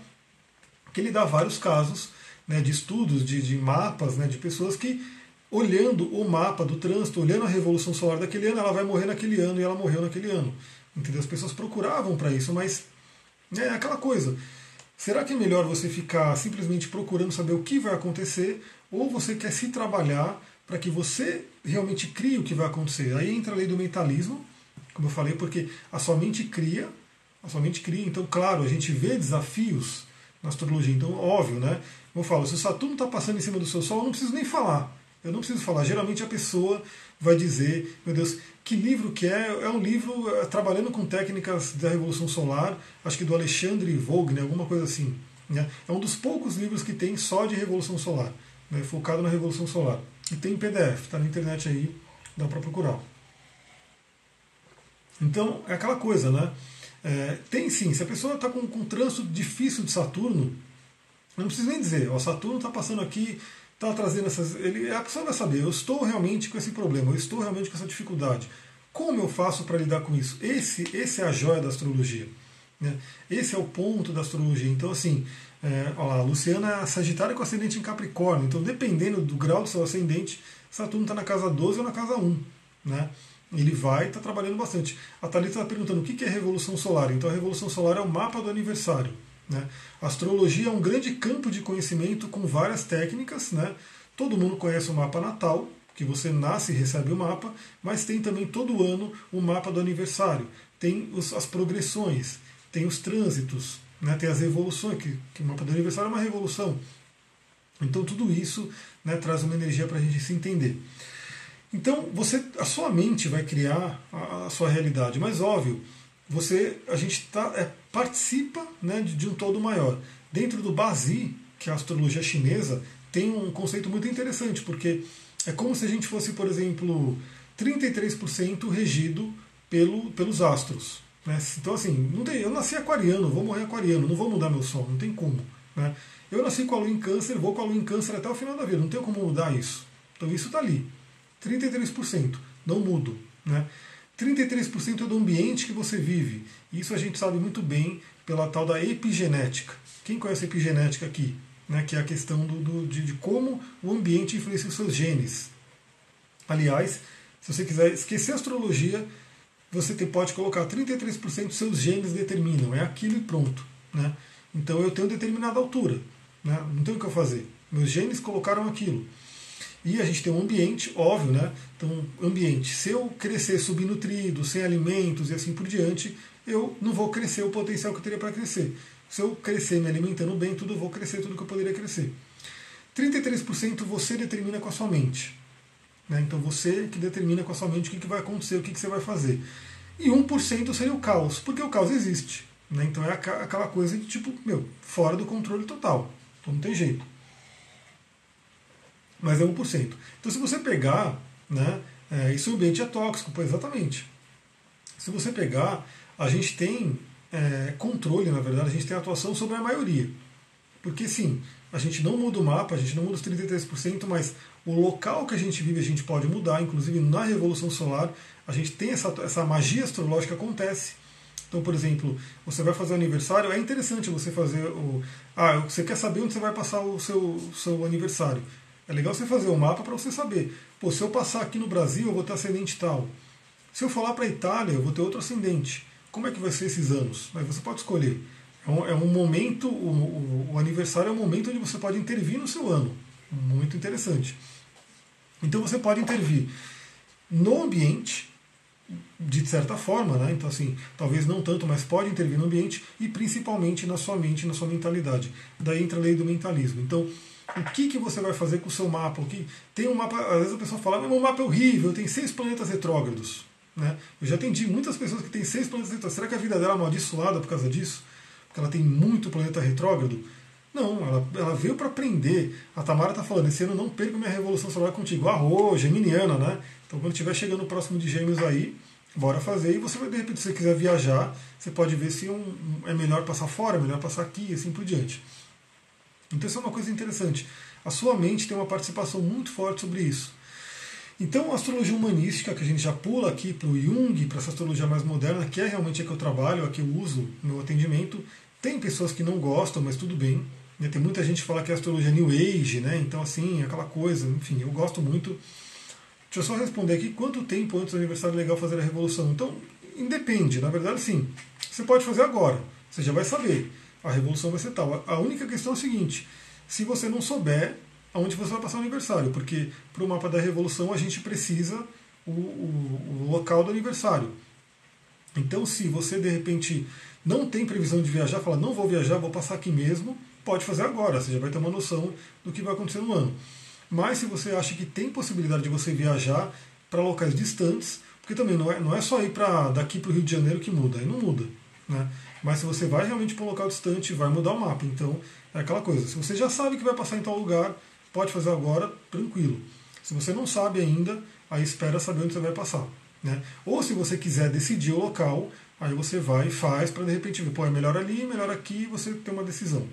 que ele dá vários casos né, de estudos, de, de mapas, né, de pessoas que olhando o mapa do trânsito, olhando a revolução solar daquele ano, ela vai morrer naquele ano e ela morreu naquele ano. Entendeu? As pessoas procuravam para isso, mas né, é aquela coisa. Será que é melhor você ficar simplesmente procurando saber o que vai acontecer ou você quer se trabalhar para que você realmente crie o que vai acontecer? Aí entra a lei do mentalismo, como eu falei, porque a sua mente cria, a sua mente cria. Então, claro, a gente vê desafios na astrologia. Então, óbvio, né? Eu falo, se o Saturno está passando em cima do seu Sol, eu não preciso nem falar. Eu não preciso falar. Geralmente a pessoa vai dizer, meu Deus, que livro que é? É um livro é, trabalhando com técnicas da Revolução Solar, acho que do Alexandre Vogue, alguma coisa assim. Né? É um dos poucos livros que tem só de Revolução Solar, né? focado na Revolução Solar. E tem PDF, está na internet aí, dá para procurar. Então, é aquela coisa, né? É, tem sim, se a pessoa está com, com um trânsito difícil de Saturno, eu não preciso nem dizer, o Saturno está passando aqui está trazendo essas. Ele, a pessoa vai saber, eu estou realmente com esse problema, eu estou realmente com essa dificuldade. Como eu faço para lidar com isso? Esse, esse é a joia da astrologia. Né? Esse é o ponto da astrologia. Então, assim, é, lá, a Luciana é Sagitário com ascendente em Capricórnio. Então, dependendo do grau do seu ascendente, Saturno está na casa 12 ou na casa 1. Né? Ele vai estar tá trabalhando bastante. A Thalita está perguntando o que é Revolução Solar. Então, a Revolução Solar é o mapa do aniversário. Né? Astrologia é um grande campo de conhecimento com várias técnicas. Né? Todo mundo conhece o mapa natal, que você nasce e recebe o mapa, mas tem também todo ano o mapa do aniversário. Tem os, as progressões, tem os trânsitos, né? tem as revoluções, que, que o mapa do aniversário é uma revolução. Então tudo isso né, traz uma energia para a gente se entender. Então você, a sua mente vai criar a, a sua realidade, mas óbvio, você, a gente tá, é, participa né, de, de, um todo maior. Dentro do Bazi, que é a astrologia chinesa, tem um conceito muito interessante, porque é como se a gente fosse, por exemplo, 33% regido pelo, pelos astros. Né? Então, assim, não tem, eu nasci aquariano, vou morrer aquariano, não vou mudar meu sol, não tem como. Né? Eu nasci com a lua em câncer, vou com a lua em câncer até o final da vida, não tem como mudar isso. Então, isso está ali. 33%, não mudo. Né? 33% é do ambiente que você vive. Isso a gente sabe muito bem pela tal da epigenética. Quem conhece epigenética aqui? Né, que é a questão do, do de, de, como o ambiente influencia os seus genes. Aliás, se você quiser esquecer a astrologia, você pode colocar 33% dos seus genes determinam, é aquilo e pronto. Né? Então eu tenho determinada altura, né? não tenho o que eu fazer. Meus genes colocaram aquilo. E a gente tem um ambiente, óbvio, né? Então, ambiente. Se eu crescer subnutrido, sem alimentos e assim por diante, eu não vou crescer o potencial que eu teria para crescer. Se eu crescer me alimentando bem, tudo eu vou crescer tudo que eu poderia crescer. 33% você determina com a sua mente. Né? Então você que determina com a sua mente o que, que vai acontecer, o que, que você vai fazer. E 1% seria o caos, porque o caos existe. Né? Então é aquela coisa de tipo, meu, fora do controle total. Então não tem jeito. Mas é 1%. Então se você pegar, né, é, isso o ambiente é tóxico, pois exatamente. Se você pegar, a gente tem é, controle, na verdade, a gente tem atuação sobre a maioria. Porque sim, a gente não muda o mapa, a gente não muda os 33%, mas o local que a gente vive a gente pode mudar, inclusive na Revolução Solar, a gente tem essa, essa magia astrológica acontece. Então, por exemplo, você vai fazer aniversário, é interessante você fazer o. Ah, você quer saber onde você vai passar o seu, seu aniversário. É legal você fazer um mapa para você saber. Pô, se eu passar aqui no Brasil, eu vou ter ascendente tal. Se eu lá para a Itália, eu vou ter outro ascendente. Como é que vai ser esses anos? Mas você pode escolher. É um, é um momento, o, o, o aniversário é um momento onde você pode intervir no seu ano. Muito interessante. Então você pode intervir no ambiente, de certa forma, né? Então, assim, talvez não tanto, mas pode intervir no ambiente e principalmente na sua mente, na sua mentalidade. Daí entra a lei do mentalismo. Então, o que, que você vai fazer com o seu mapa? O que tem um mapa, às vezes a pessoa fala, meu mapa é horrível, tem seis planetas retrógrados. Né? Eu já atendi muitas pessoas que têm seis planetas retrógrados. Será que a vida dela é amaldiçoada por causa disso? Porque ela tem muito planeta retrógrado? Não, ela, ela veio para aprender. A Tamara está falando, esse ano não perco minha revolução solar contigo. Arro, geminiana, né? Então quando estiver chegando próximo de gêmeos aí, bora fazer. E você vai, de repente, se você quiser viajar, você pode ver se um, é melhor passar fora, melhor passar aqui e assim por diante. Então isso é uma coisa interessante. A sua mente tem uma participação muito forte sobre isso. Então, a astrologia humanística, que a gente já pula aqui para o Jung, para essa astrologia mais moderna, que é realmente a que eu trabalho, a que eu uso no meu atendimento, tem pessoas que não gostam, mas tudo bem. Né? Tem muita gente que fala que é astrologia New Age, né? Então, assim, aquela coisa, enfim, eu gosto muito. Deixa eu só responder aqui quanto tempo antes do aniversário é legal fazer a revolução. Então, independe, na verdade, sim. Você pode fazer agora, você já vai saber. A revolução vai ser tal. A única questão é o seguinte: se você não souber aonde você vai passar o aniversário, porque para o mapa da revolução a gente precisa o, o, o local do aniversário. Então, se você de repente não tem previsão de viajar, fala, não vou viajar, vou passar aqui mesmo, pode fazer agora, você já vai ter uma noção do que vai acontecer no ano. Mas se você acha que tem possibilidade de você viajar para locais distantes, porque também não é, não é só ir daqui para o Rio de Janeiro que muda, aí não muda. Né? Mas se você vai realmente para um local distante, vai mudar o mapa. Então é aquela coisa. Se você já sabe que vai passar em tal lugar, pode fazer agora, tranquilo. Se você não sabe ainda, aí espera saber onde você vai passar. Né? Ou se você quiser decidir o local, aí você vai e faz para de repente ver, pô, é melhor ali, melhor aqui, você ter uma decisão.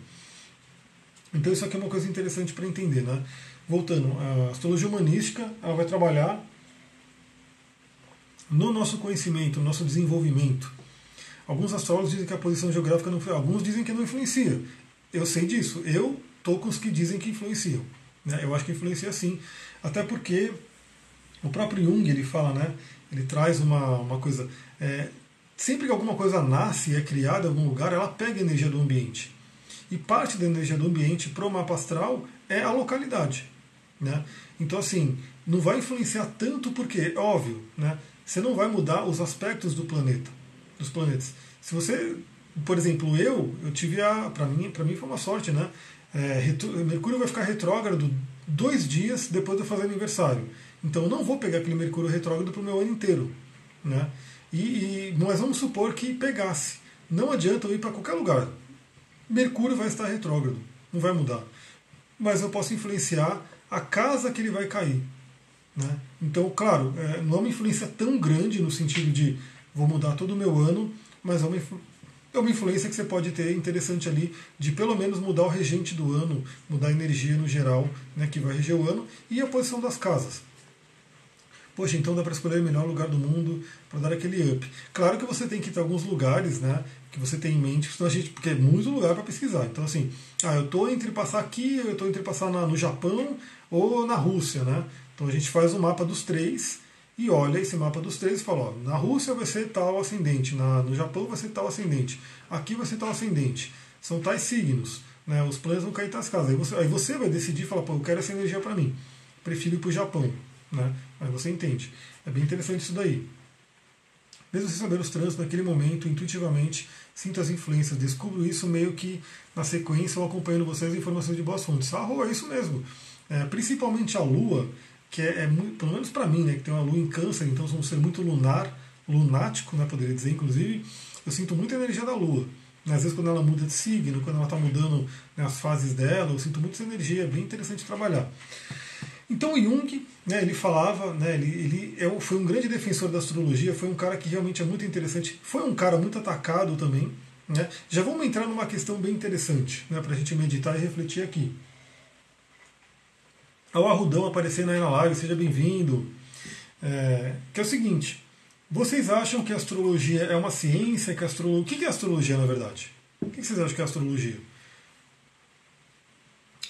Então isso aqui é uma coisa interessante para entender, né? voltando, a astrologia humanística ela vai trabalhar no nosso conhecimento, no nosso desenvolvimento. Alguns astrólogos dizem que a posição geográfica não alguns dizem que não influencia. Eu sei disso. Eu estou com os que dizem que influenciam. Né? Eu acho que influencia sim. Até porque o próprio Jung ele fala, né? Ele traz uma, uma coisa. É, sempre que alguma coisa nasce e é criada em algum lugar, ela pega a energia do ambiente. E parte da energia do ambiente para o mapa astral é a localidade. Né? Então, assim, não vai influenciar tanto porque, óbvio, né? você não vai mudar os aspectos do planeta, dos planetas. Se você, por exemplo, eu, eu tive a, para mim, para mim foi uma sorte, né? É, Mercúrio vai ficar retrógrado dois dias depois de eu fazer aniversário. Então eu não vou pegar aquele Mercúrio retrógrado para o meu ano inteiro, né? E, e, mas vamos supor que pegasse. Não adianta eu ir para qualquer lugar. Mercúrio vai estar retrógrado, não vai mudar. Mas eu posso influenciar a casa que ele vai cair. Né? Então, claro, é, não é uma influência tão grande no sentido de vou mudar todo o meu ano, mas é uma, é uma influência que você pode ter interessante ali de pelo menos mudar o regente do ano, mudar a energia no geral né, que vai reger o ano e a posição das casas. Poxa, então dá para escolher o melhor lugar do mundo para dar aquele up. Claro que você tem que ter alguns lugares, né, que você tem em mente, a gente, porque é muito lugar para pesquisar. Então assim, ah, eu estou entre passar aqui, eu estou entre passar na, no Japão ou na Rússia, né? Então a gente faz um mapa dos três e olha esse mapa dos três e fala: ó, na Rússia vai ser tal ascendente, na, no Japão vai ser tal ascendente, aqui vai ser tal ascendente. São tais signos, né? os planetas vão cair tais casas. Aí você, aí você vai decidir e falar: pô, eu quero essa energia para mim, prefiro ir para o Japão. Né? Aí você entende. É bem interessante isso daí. Mesmo sem saber os trânsitos naquele momento, intuitivamente, sinto as influências, descubro isso meio que na sequência ou acompanhando vocês informações de boas fontes. Ah, é isso mesmo. É, principalmente a Lua, que é, é muito, pelo menos para mim, né, que tem uma lua em câncer, então sou um ser muito lunar, lunático, né, poderia dizer, inclusive, eu sinto muita energia da lua. Às vezes quando ela muda de signo, quando ela está mudando né, as fases dela, eu sinto muito essa energia, é bem interessante trabalhar. Então Jung, né, ele falava, né, ele, ele é, foi um grande defensor da astrologia, foi um cara que realmente é muito interessante, foi um cara muito atacado também. Né. Já vamos entrar numa questão bem interessante né, para a gente meditar e refletir aqui ao Arrudão aparecendo aí na live, seja bem-vindo. É, que é o seguinte: vocês acham que a astrologia é uma ciência? Que. O que é astrologia, na verdade? O que vocês acham que é astrologia?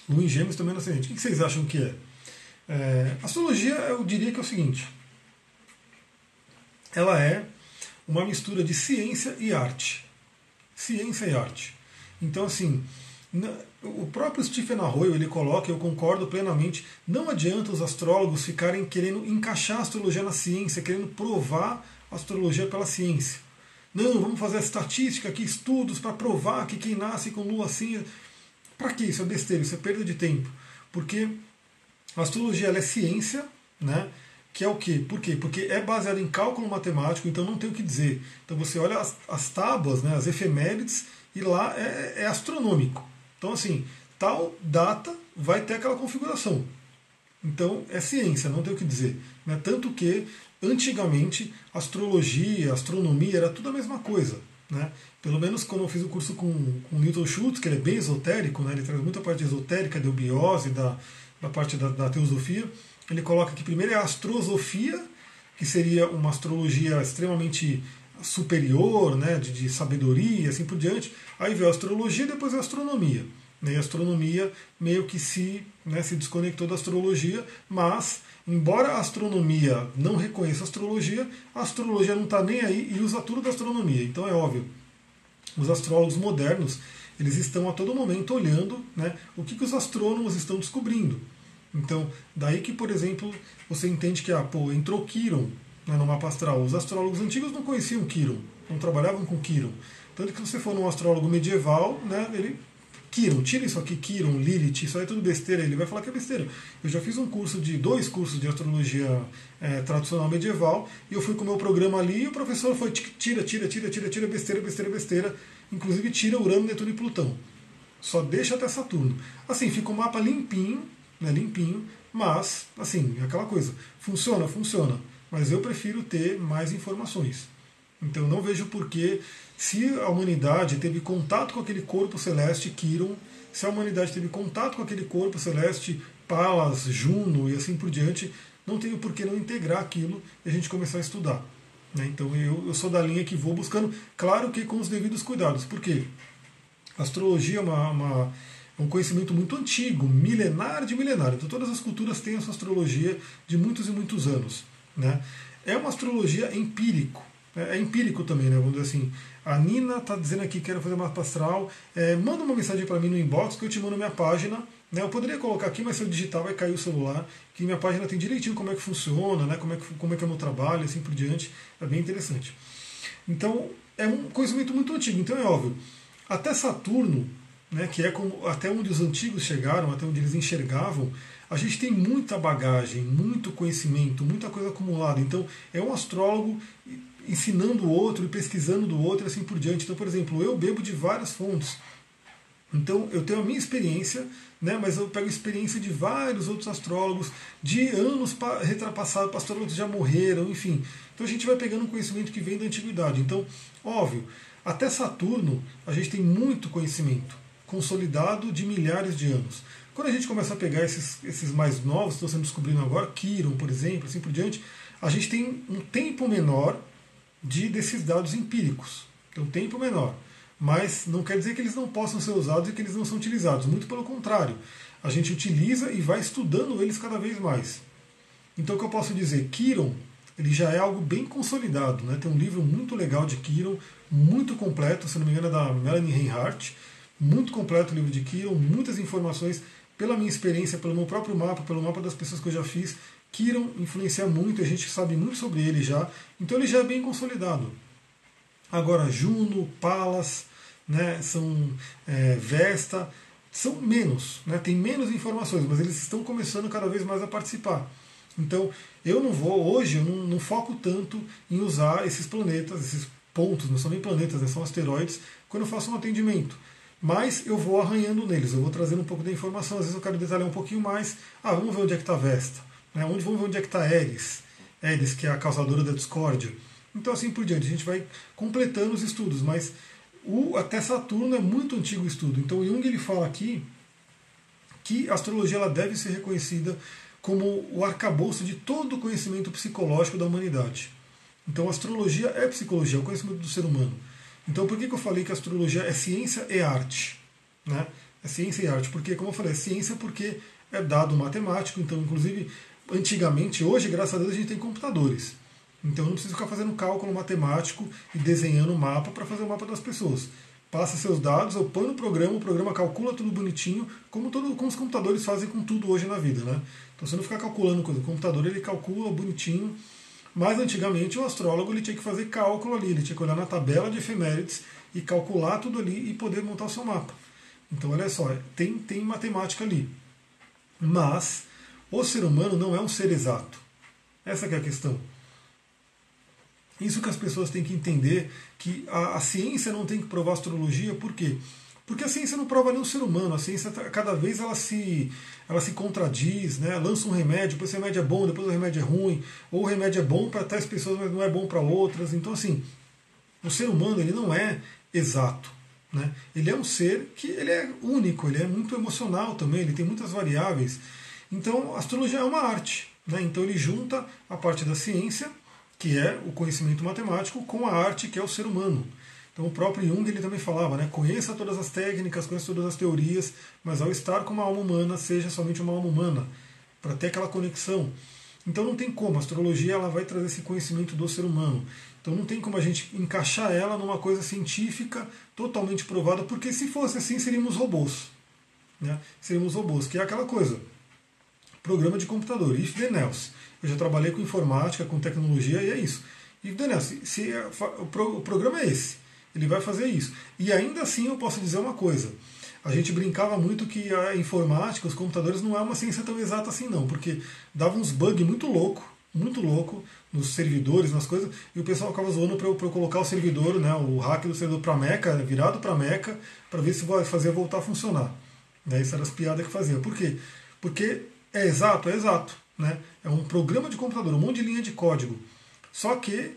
Luiz Gêmeos também é ascendente. O que vocês acham que é? é? Astrologia, eu diria que é o seguinte: ela é uma mistura de ciência e arte. Ciência e arte. Então, assim, o próprio Stephen Arroyo ele coloca, eu concordo plenamente, não adianta os astrólogos ficarem querendo encaixar a astrologia na ciência, querendo provar a astrologia pela ciência. Não, vamos fazer estatística aqui, estudos para provar que quem nasce com lua assim. Para que isso? É besteira, isso é perda de tempo. Porque a astrologia é ciência, né? que é o quê? Por quê? Porque é baseada em cálculo matemático, então não tem o que dizer. Então você olha as, as tábuas, né, as efemérides, e lá é, é astronômico. Então, assim, tal data vai ter aquela configuração. Então, é ciência, não tem o que dizer. Né? Tanto que, antigamente, astrologia, astronomia, era tudo a mesma coisa. Né? Pelo menos quando eu fiz o curso com, com Newton Schultz, que ele é bem esotérico, né? ele traz muita parte esotérica, da biose, da, da parte da, da teosofia. Ele coloca que primeiro é a astrosofia, que seria uma astrologia extremamente superior, né, de, de sabedoria, assim por diante. Aí veio a astrologia e depois a astronomia. Né, e a astronomia meio que se, né, se desconectou da astrologia, mas, embora a astronomia não reconheça a astrologia, a astrologia não está nem aí e usa tudo da astronomia. Então é óbvio, os astrólogos modernos eles estão a todo momento olhando né, o que, que os astrônomos estão descobrindo. Então, daí que, por exemplo, você entende que ah, pô, entrou Quiron né, no mapa astral. Os astrólogos antigos não conheciam Quiron, não trabalhavam com Quiron. Tanto que se você for num astrólogo medieval, né, ele Quiron, tira isso aqui, Quiron, Lilith, isso aí é tudo besteira, ele vai falar que é besteira. Eu já fiz um curso de dois cursos de astrologia é, tradicional medieval, e eu fui com o meu programa ali e o professor foi tira, tira, tira, tira, tira, besteira, besteira, besteira, inclusive tira Urano, Netuno e Plutão. Só deixa até Saturno. Assim, fica um mapa limpinho, né, limpinho, mas, assim, é aquela coisa. Funciona? Funciona mas eu prefiro ter mais informações. Então não vejo porquê, se a humanidade teve contato com aquele corpo celeste, Kiron, se a humanidade teve contato com aquele corpo celeste, Palas, Juno e assim por diante, não tenho por que não integrar aquilo e a gente começar a estudar. Né? Então eu, eu sou da linha que vou buscando, claro que com os devidos cuidados. Por quê? astrologia é uma, uma um conhecimento muito antigo, milenar de milenar. Então todas as culturas têm essa astrologia de muitos e muitos anos. Né? É uma astrologia empírico. É, é empírico também, né? Vamos dizer assim. A Nina está dizendo aqui que quer fazer mapa astral. É, manda uma mensagem para mim no inbox que eu te mando minha página. Né? Eu poderia colocar aqui, mas se eu digitar vai cair o celular. Que minha página tem direitinho como é que funciona, né? como, é que, como é que é o meu trabalho, assim por diante. É bem interessante. Então, é um conhecimento muito antigo. Então é óbvio. Até Saturno, né, que é como, até onde os antigos chegaram, até onde eles enxergavam, a gente tem muita bagagem, muito conhecimento, muita coisa acumulada. Então, é um astrólogo ensinando o outro e pesquisando do outro e assim por diante. Então, por exemplo, eu bebo de várias fontes. Então, eu tenho a minha experiência, né, mas eu pego a experiência de vários outros astrólogos, de anos retrapassados, astrólogos já morreram, enfim. Então, a gente vai pegando um conhecimento que vem da antiguidade. Então, óbvio, até Saturno, a gente tem muito conhecimento consolidado de milhares de anos. Quando a gente começa a pegar esses, esses mais novos, que estão sendo descobrindo agora, Kiron, por exemplo, assim por diante, a gente tem um tempo menor de desses dados empíricos. Então, um tempo menor. Mas não quer dizer que eles não possam ser usados e que eles não são utilizados. Muito pelo contrário. A gente utiliza e vai estudando eles cada vez mais. Então, o que eu posso dizer? Kiron ele já é algo bem consolidado. Né? Tem um livro muito legal de Kiron, muito completo, se não me engano é da Melanie Reinhardt, muito completo o livro de Kiron, muitas informações pela minha experiência, pelo meu próprio mapa, pelo mapa das pessoas que eu já fiz. Kiron influencia muito, a gente sabe muito sobre ele já, então ele já é bem consolidado. Agora, Juno, Palas, né, são é, Vesta, são menos, né, tem menos informações, mas eles estão começando cada vez mais a participar. Então, eu não vou, hoje, eu não, não, foco tanto em usar esses planetas, esses pontos, não são nem planetas, né, são asteroides, quando eu faço um atendimento. Mas eu vou arranhando neles, eu vou trazendo um pouco da informação, às vezes eu quero detalhar um pouquinho mais. Ah, vamos ver onde é que está Vesta, né, onde, vamos ver onde é que está Eris, Eris, que é a causadora da discórdia. Então, assim por diante, a gente vai completando os estudos, mas o, até Saturno é muito antigo estudo. Então, Jung ele fala aqui que a astrologia ela deve ser reconhecida como o arcabouço de todo o conhecimento psicológico da humanidade. Então, a astrologia é psicologia, é o conhecimento do ser humano. Então, por que, que eu falei que a astrologia é ciência e arte? Né? É ciência e arte, porque, como eu falei, é ciência porque é dado matemático, então, inclusive, antigamente, hoje, graças a Deus, a gente tem computadores. Então, eu não preciso ficar fazendo cálculo matemático e desenhando o mapa para fazer o mapa das pessoas passa seus dados, eu põe no programa, o programa calcula tudo bonitinho, como, todo, como os computadores fazem com tudo hoje na vida. Né? Então você não fica calculando coisa, o computador ele calcula bonitinho, mas antigamente o astrólogo ele tinha que fazer cálculo ali, ele tinha que olhar na tabela de efemérides e calcular tudo ali e poder montar o seu mapa. Então olha só, tem, tem matemática ali. Mas o ser humano não é um ser exato. Essa é a questão. Isso que as pessoas têm que entender, que a, a ciência não tem que provar astrologia, por quê? Porque a ciência não prova o ser humano, a ciência tá, cada vez ela se, ela se contradiz, né? lança um remédio, depois o remédio é bom, depois o remédio é ruim, ou o remédio é bom para tais pessoas, mas não é bom para outras. Então, assim, o ser humano ele não é exato. Né? Ele é um ser que ele é único, ele é muito emocional também, ele tem muitas variáveis. Então, a astrologia é uma arte. Né? Então, ele junta a parte da ciência que é o conhecimento matemático, com a arte, que é o ser humano. Então o próprio Jung ele também falava, né, conheça todas as técnicas, conheça todas as teorias, mas ao estar com uma alma humana, seja somente uma alma humana, para ter aquela conexão. Então não tem como, a astrologia ela vai trazer esse conhecimento do ser humano. Então não tem como a gente encaixar ela numa coisa científica totalmente provada, porque se fosse assim seríamos robôs. Né? Seríamos robôs, que é aquela coisa. Programa de computador, if then else. Eu já trabalhei com informática, com tecnologia e é isso. E Daniel, se, se o programa é esse, ele vai fazer isso. E ainda assim eu posso dizer uma coisa. A gente brincava muito que a informática, os computadores, não é uma ciência tão exata assim, não, porque dava uns bugs muito louco, muito louco nos servidores, nas coisas, e o pessoal ficava zoando para eu, eu, colocar o servidor, né, o hack do servidor para Meca, virado para Meca, para ver se vai fazer voltar a funcionar. Né, isso eram as piadas que fazia. Por quê? Porque é exato, é exato. Né? É um programa de computador, um monte de linha de código. Só que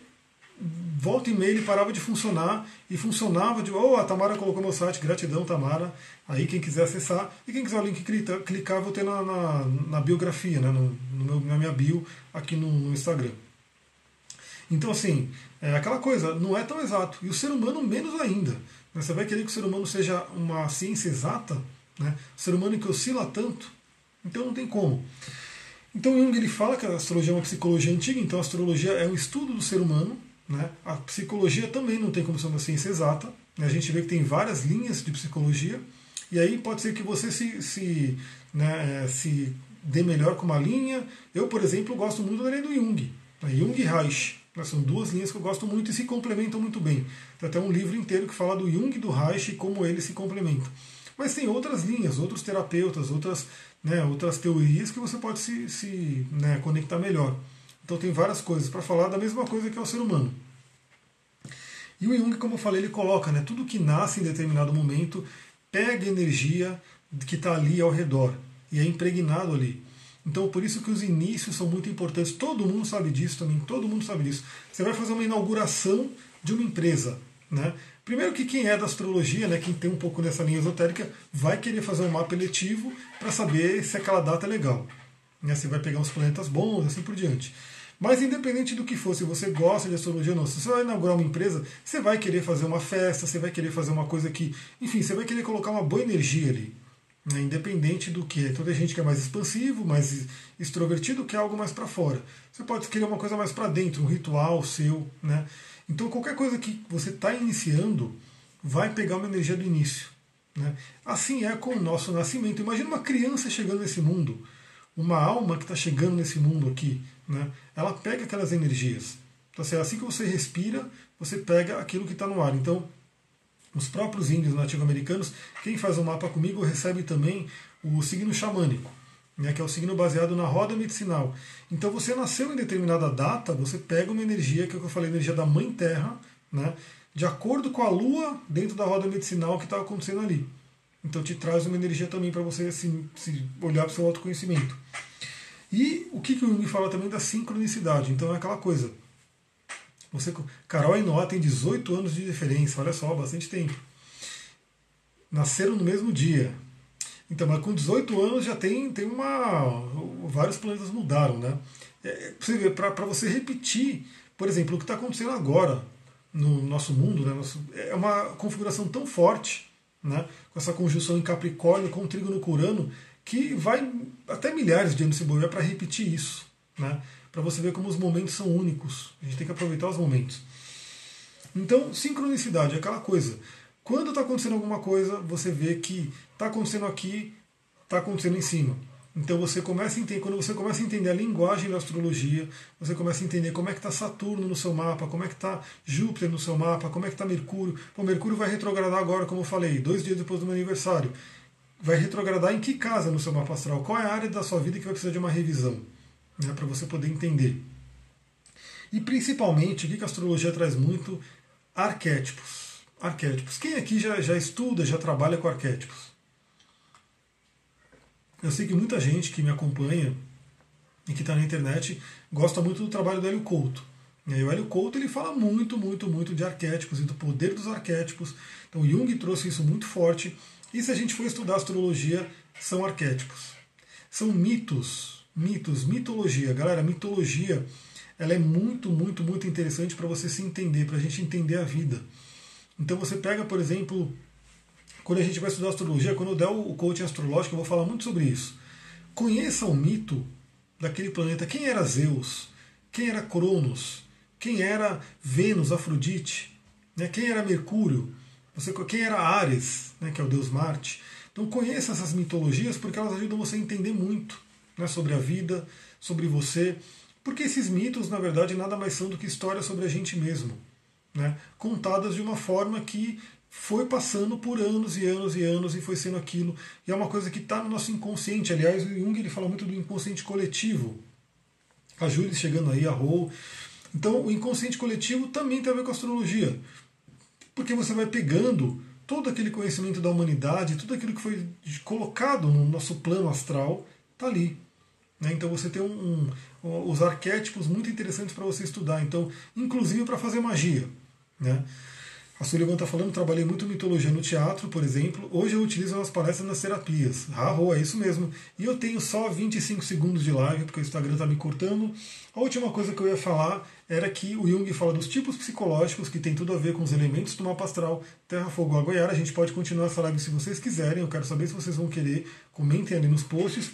volta e meia ele parava de funcionar e funcionava de, oh, a Tamara colocou meu site, gratidão Tamara. Aí quem quiser acessar e quem quiser o link clicar, vou ter na, na, na biografia, né, no, no meu, na minha bio aqui no, no Instagram. Então assim, é aquela coisa, não é tão exato. E o ser humano menos ainda. Né? Você vai querer que o ser humano seja uma ciência exata, né? o ser humano que oscila tanto, então não tem como. Então Jung ele fala que a astrologia é uma psicologia antiga, então a astrologia é um estudo do ser humano, né? A psicologia também não tem como ser uma ciência exata. Né? A gente vê que tem várias linhas de psicologia. E aí pode ser que você se, se, né, é, se dê melhor com uma linha. Eu, por exemplo, gosto muito da linha do Jung. Né? Jung e Reich. Né? São duas linhas que eu gosto muito e se complementam muito bem. Tem até um livro inteiro que fala do Jung e do Reich e como eles se complementam. Mas tem outras linhas, outros terapeutas, outras, né, outras teorias que você pode se, se né, conectar melhor. Então tem várias coisas para falar da mesma coisa que é o ser humano. E o Jung, como eu falei, ele coloca, né, tudo que nasce em determinado momento pega energia que está ali ao redor e é impregnado ali. Então, por isso que os inícios são muito importantes. Todo mundo sabe disso também, todo mundo sabe disso. Você vai fazer uma inauguração de uma empresa, né? Primeiro que quem é da astrologia, né, quem tem um pouco dessa linha esotérica, vai querer fazer um mapa eletivo para saber se aquela data é legal. Né? Você vai pegar uns planetas bons, assim por diante. Mas independente do que for, se você gosta de astrologia ou não, se você vai inaugurar uma empresa, você vai querer fazer uma festa, você vai querer fazer uma coisa que, enfim, você vai querer colocar uma boa energia ali. Né? Independente do que. Toda gente que é mais expansivo, mais extrovertido, quer algo mais para fora. Você pode querer uma coisa mais para dentro, um ritual seu. Né? Então qualquer coisa que você está iniciando vai pegar uma energia do início. Né? Assim é com o nosso nascimento. Imagina uma criança chegando nesse mundo, uma alma que está chegando nesse mundo aqui né, ela pega aquelas energias. Então, assim, assim que você respira, você pega aquilo que está no ar. Então, os próprios índios nativo-americanos, quem faz o mapa comigo recebe também o signo xamânico, né, que é o signo baseado na roda medicinal. Então, você nasceu em determinada data, você pega uma energia, que é o que eu falei, energia da Mãe Terra, né, de acordo com a Lua dentro da roda medicinal que está acontecendo ali. Então, te traz uma energia também para você se, se olhar para o seu autoconhecimento. E o que, que o Jung fala também da sincronicidade. Então é aquela coisa. Você, Carol e Noah têm 18 anos de diferença, olha só, bastante tempo. Nasceram no mesmo dia. Então, mas com 18 anos já tem, tem uma. Vários planetas mudaram, né? É, para você repetir, por exemplo, o que está acontecendo agora no nosso mundo, né? Nosso, é uma configuração tão forte, né? Com essa conjunção em Capricórnio com o trígono Curano, que vai até milhares de anos se bobear para repetir isso, né? para você ver como os momentos são únicos. A gente tem que aproveitar os momentos. Então, sincronicidade é aquela coisa. Quando está acontecendo alguma coisa, você vê que está acontecendo aqui, está acontecendo em cima. Então você começa a entender, quando você começa a entender a linguagem da astrologia, você começa a entender como é que está Saturno no seu mapa, como é que está Júpiter no seu mapa, como é que está Mercúrio. O Mercúrio vai retrogradar agora, como eu falei, dois dias depois do meu aniversário vai retrogradar em que casa no seu mapa astral? Qual é a área da sua vida que vai precisar de uma revisão? Né, para você poder entender. E principalmente, o que a astrologia traz muito? Arquétipos. Arquétipos. Quem aqui já, já estuda, já trabalha com arquétipos? Eu sei que muita gente que me acompanha e que está na internet gosta muito do trabalho do Hélio Couto. E o Hélio Couto ele fala muito, muito, muito de arquétipos e do poder dos arquétipos. Então Jung trouxe isso muito forte e se a gente for estudar astrologia, são arquétipos. São mitos, mitos, mitologia. Galera, mitologia ela é muito, muito, muito interessante para você se entender, para a gente entender a vida. Então você pega, por exemplo, quando a gente vai estudar astrologia, quando eu der o coaching astrológico, eu vou falar muito sobre isso. Conheça o mito daquele planeta. Quem era Zeus? Quem era Cronos? Quem era Vênus, Afrodite? Né? Quem era Mercúrio? Você, quem era Ares, né, que é o deus Marte. Então conheça essas mitologias porque elas ajudam você a entender muito né, sobre a vida, sobre você. Porque esses mitos, na verdade, nada mais são do que histórias sobre a gente mesmo, né, contadas de uma forma que foi passando por anos e anos e anos e foi sendo aquilo. E é uma coisa que está no nosso inconsciente. Aliás, o Jung ele fala muito do inconsciente coletivo. A Júlia chegando aí, a Rô. Então, o inconsciente coletivo também tem a ver com a astrologia porque você vai pegando todo aquele conhecimento da humanidade, tudo aquilo que foi colocado no nosso plano astral, está ali. Né? Então você tem um, um, os arquétipos muito interessantes para você estudar. Então, inclusive para fazer magia. Né? A Sullivan está falando, trabalhei muito mitologia no teatro, por exemplo. Hoje eu utilizo nas palestras nas terapias. Arro, é isso mesmo. E eu tenho só 25 segundos de live, porque o Instagram está me cortando. A última coisa que eu ia falar era que o Jung fala dos tipos psicológicos, que tem tudo a ver com os elementos do mapa astral, terra, fogo, água e ar. A gente pode continuar essa live se vocês quiserem. Eu quero saber se vocês vão querer. Comentem ali nos posts.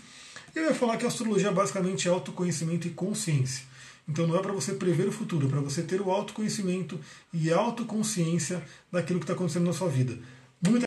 Eu ia falar que a astrologia basicamente é autoconhecimento e consciência. Então não é para você prever o futuro, é para você ter o autoconhecimento e autoconsciência daquilo que está acontecendo na sua vida. Muita